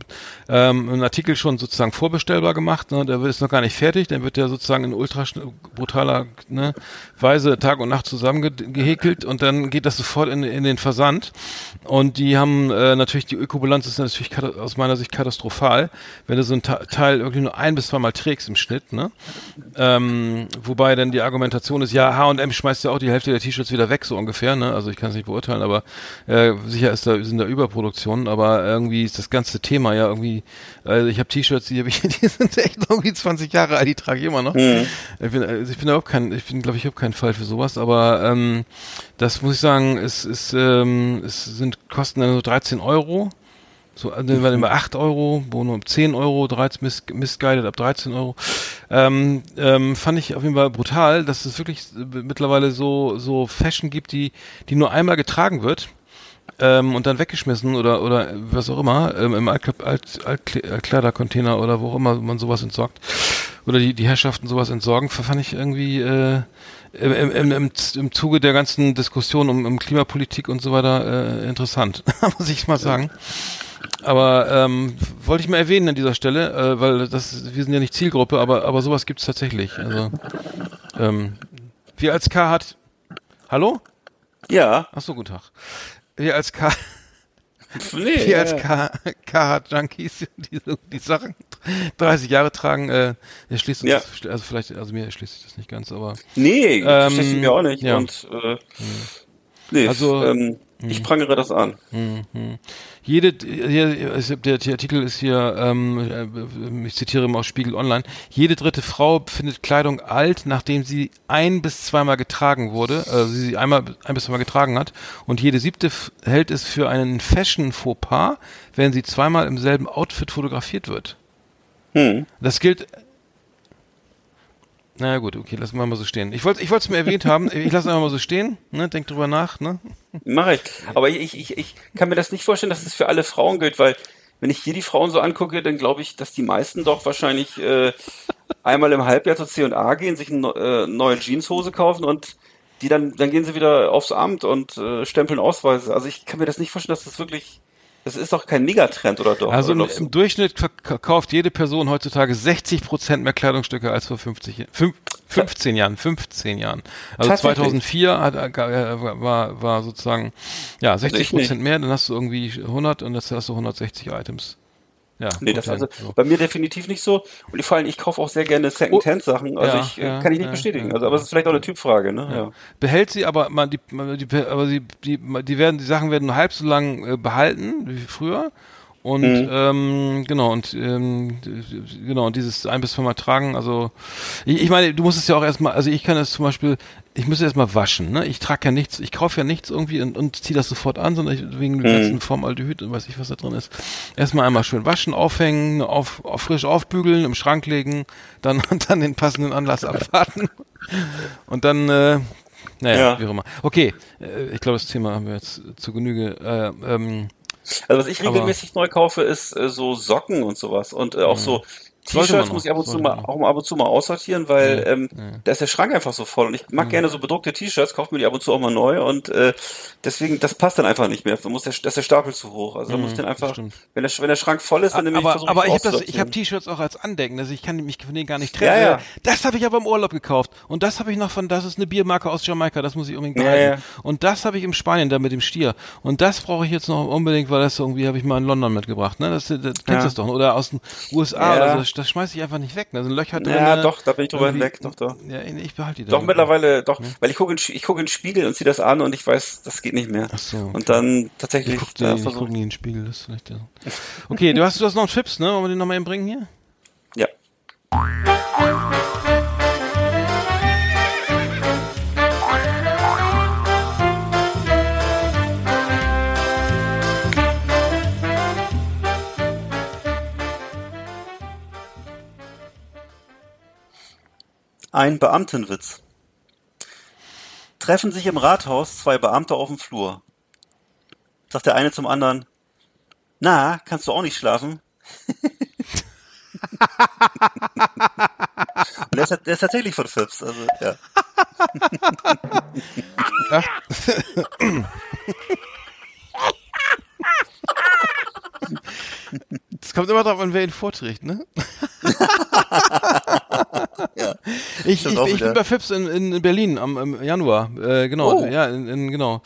ähm, ein Artikel schon sozusagen vorbestellbar gemacht. Ne, der ist noch gar nicht fertig. Dann wird der sozusagen in ultra brutaler ne, Weise Tag und Nacht zusammengehäkelt und dann geht das sofort in, in den Versand. Und die haben äh, natürlich die Ökobilanz ist natürlich aus meiner Sicht katastrophal, wenn du so ein Teil irgendwie nur ein bis zweimal trägst im Schnitt. Ne? Ähm, wobei dann die Argumentation ist, ja, H&M schmeißt ja auch die Hälfte der T-Shirts wieder weg, so ungefähr, ne? Also ich kann es nicht beurteilen, aber äh, sicher ist da, sind da Überproduktionen, aber irgendwie ist das ganze Thema ja irgendwie, also ich habe T-Shirts, die, hab ich, die sind echt irgendwie 20 Jahre alt, die trage ich immer noch. Ich bin, also ich bin überhaupt kein, ich bin, glaube ich, habe keinen Fall für sowas, aber ähm, das muss ich sagen, es ist, ähm, es sind Kosten dann so 13 Euro. So, also dann waren immer 8 Euro, wo nur 10 Euro, 13 miss, missguided ab 13 Euro. Ähm, ähm, fand ich auf jeden Fall brutal, dass es wirklich äh, mittlerweile so, so Fashion gibt, die, die nur einmal getragen wird. Ähm, und dann weggeschmissen oder oder was auch immer ähm, im Altkle- Alt, Altkle- Altkleidercontainer oder wo auch immer man sowas entsorgt oder die die Herrschaften sowas entsorgen fand ich irgendwie äh, im, im, im, im, Zuge der ganzen Diskussion um, um Klimapolitik und so weiter äh, interessant muss ich mal sagen aber ähm, wollte ich mal erwähnen an dieser Stelle, äh, weil das wir sind ja nicht Zielgruppe, aber aber sowas gibt's tatsächlich. Also ähm, wir als K hat Hallo? Ja. Ach so, guten Tag. Wir als K Nee, wir als ja. K K Junkies die die Sachen 30 Jahre tragen, äh, er schließt uns Ja. das, also vielleicht also mir erschließt sich das nicht ganz, aber Nee, Ähm, ich mir auch nicht. ja. Und äh, nee, Also, ähm, ich prangere das an. Mhm. Jede, der, der Artikel ist hier, ähm, äh, ich zitiere mal aus Spiegel Online, jede dritte Frau findet Kleidung alt, nachdem sie ein bis zweimal getragen wurde, äh, sie sie einmal ein bis zweimal getragen hat und jede siebte hält es für einen Fashion-Fauxpas, wenn sie zweimal im selben Outfit fotografiert wird. Hm. Das gilt. Na ja, gut, okay, lassen wir mal so stehen. Ich wollte ich wollte es mir erwähnt haben, ich lasse einfach mal so stehen, ne, denk drüber nach, ne? Mache ich. Aber ich, ich, ich kann mir das nicht vorstellen, dass es für alle Frauen gilt, weil wenn ich hier die Frauen so angucke, dann glaube ich, dass die meisten doch wahrscheinlich äh, einmal im Halbjahr zur C&A gehen, sich eine äh, neue Jeanshose kaufen und die dann, dann gehen sie wieder aufs Amt und äh, stempeln Ausweise. Also ich kann mir das nicht vorstellen, dass das wirklich, das ist doch kein Megatrend oder doch? Also oder im, doch im Durchschnitt verk- kauft jede Person heutzutage 60 Prozent mehr Kleidungsstücke als vor 50, Jahren- fünf- 15 Jahren, 15 Jahren. Also Tatsächlich? 2004 hat, äh, war, war sozusagen, ja, 60 ich nicht. Prozent mehr, dann hast du irgendwie 100 und jetzt hast du 160 Items. Ja, Nee, das also so. bei mir definitiv nicht so. Und vor allem, ich kaufe auch sehr gerne Second-Hand-Sachen. Also Ja, ich äh, ja, kann ich nicht bestätigen. Also, aber es ist vielleicht auch eine Typfrage, ne? Behält sie, aber man die, die aber sie die, die werden die Sachen werden nur halb so lang äh, behalten wie früher Und Mhm. ähm, genau, und ähm, genau, und dieses ein bis zweimal tragen, also ich, ich meine, du musst es ja auch erstmal, also ich kann das zum Beispiel, ich muss erstmal waschen, ne? Ich trage ja nichts, ich kaufe ja nichts irgendwie und, und ziehe das sofort an, sondern ich, wegen dem Mhm. ganzen Formaldehyd und weiß ich, was da drin ist. Erstmal einmal schön waschen, aufhängen, auf, auf frisch aufbügeln, im Schrank legen, dann und dann den passenden Anlass abwarten. Und dann, äh, naja, Ja. wie auch immer. Okay, äh, ich glaube, das Thema haben wir jetzt zu Genüge. Äh, ähm, Also was ich regelmäßig neu kaufe, ist äh, so Socken und sowas. Und äh, auch so Sollte man T-Shirts muss ich ab und zu mal auch mal ab und zu mal aussortieren, weil Ja, ähm, ja. da ist der Schrank einfach so voll. Und ich mag gerne so bedruckte T-Shirts, kaufe mir die ab und zu auch mal neu und äh, deswegen, das passt dann einfach nicht mehr. Da muss der, das ist der Stapel zu hoch. Also da muss ich dann einfach, wenn der, wenn der Schrank voll ist, dann nehme ich versuche aber ich ich habe T-Shirts auch als Andenken, also ich kann mich von denen gar nicht trennen. Ja, ja. Das habe ich aber im Urlaub gekauft und das habe ich noch von, das ist eine Biermarke aus Jamaika, das muss ich unbedingt Ja, behalten. ja. Und das habe ich im Spanien da mit dem Stier und das brauche ich jetzt noch unbedingt, weil das irgendwie habe ich mal in London mitgebracht. Ne, das, das kennst Ja. das doch oder aus den USA Ja. oder so. Das, schmeiße ich einfach nicht weg. Da sind Löcher drin. Ja, doch, da bin ich drüber Irgendwie- hinweg, doch, doch. Ja, ich behalte die Doch, dann. mittlerweile, doch, weil ich gucke in, ich gucke in den Spiegel und ziehe das an und ich weiß, das geht nicht mehr. Ach so, okay. Und dann Ich tatsächlich, gucke da ich versuch- guck nie in den Spiegel, das ist vielleicht der. Okay, du hast, du hast noch einen Chips, ne? Wollen wir den nochmal eben bringen hier? ja. Ein Beamtenwitz. Treffen sich im Rathaus zwei Beamte auf dem Flur. Sagt der eine zum anderen, na, kannst du auch nicht schlafen? Und der ist, der ist tatsächlich von Phipps, also, ja. Es kommt immer drauf an, wer ihn vorträgt, ne? ja. Ich, ich, ich bin bei Fips in, in Berlin am, im Januar. Äh, genau, Oh. ja, in, in, genau.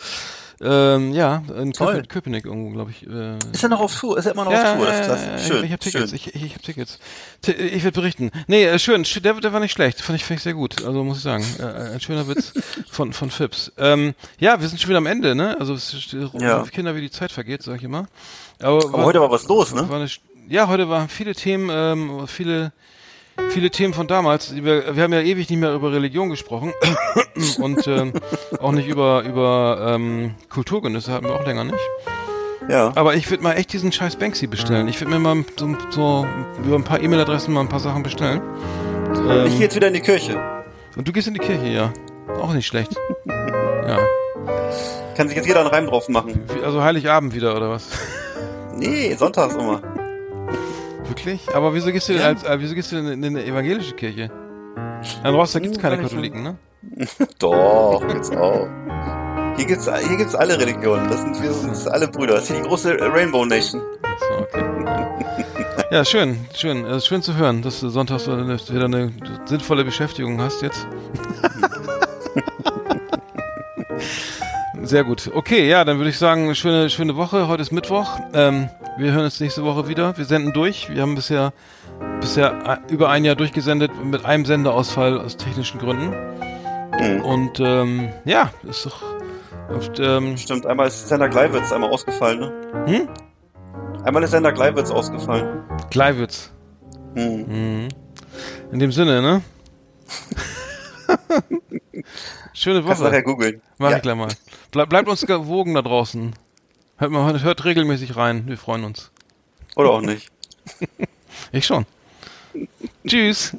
Ähm, ja, in Toll. Köpenick, irgendwo, glaube ich. Äh, Ist er noch auf Tour? Ist er immer noch ja, auf Tour? Das ist klasse. Schön, ich habe Tickets, ich, ich, ich habe Tickets. T ich werde berichten. Nee, äh, schön, sch- der, der war nicht schlecht, fand ich, fand ich sehr gut, also muss ich sagen. Äh, ein schöner Witz von, von Fips. Ähm, ja, wir sind schon wieder am Ende, ne? Also es ist Ja. Kinder, wie die Zeit vergeht, sag ich immer. Aber, Aber heute war was los, ne? war eine, ja, heute waren viele Themen, ähm, viele, viele Themen von damals. Wir, wir haben ja ewig nicht mehr über Religion gesprochen und ähm, auch nicht über über ähm, Kulturgenüsse hatten wir auch länger nicht. Ja. Aber ich würde mal echt diesen scheiß Banksy bestellen. Ich würde mir mal so, so über ein paar E-Mail-Adressen mal ein paar Sachen bestellen. ich Ähm, gehe jetzt wieder in die Kirche. und du gehst in die Kirche, ja. Auch nicht schlecht. Ja. Kann sich jetzt jeder einen Reim drauf machen. Also Heiligabend wieder, oder was? Nee, sonntags immer. Wirklich? Aber wieso gehst du denn als, äh, wieso gehst du denn in eine evangelische Kirche? In Rostock gibt's keine Hm, Katholiken, ne? Doch, gibt's auch. Hier gibt's, hier gibt's alle Religionen. Das sind, wir sind alle Brüder. Das ist die große Rainbow Nation. So, okay. Ja, schön, schön. Es ist schön zu hören, dass du sonntags wieder eine sinnvolle Beschäftigung hast jetzt. Sehr gut. Okay, ja, dann würde ich sagen, schöne, schöne Woche. Heute ist Mittwoch. Ähm, wir hören uns nächste Woche wieder. Wir senden durch. Wir haben bisher, bisher äh, über ein Jahr durchgesendet mit einem Sendeausfall aus technischen Gründen. Mhm. Und ähm, ja, ist doch. Oft, ähm, Stimmt, einmal ist Sender Gleiwitz einmal ausgefallen, ne? hm? Einmal ist Sender Gleiwitz ausgefallen. Gleiwitz. Hm. Mhm. In dem Sinne, ne? Schöne Kannst nachher Woche. googeln. Mach Ja. ich gleich mal. Bleib, bleibt uns gewogen da draußen. Hört, mal, hört regelmäßig rein. Wir freuen uns. Oder auch nicht. Ich schon. Tschüss.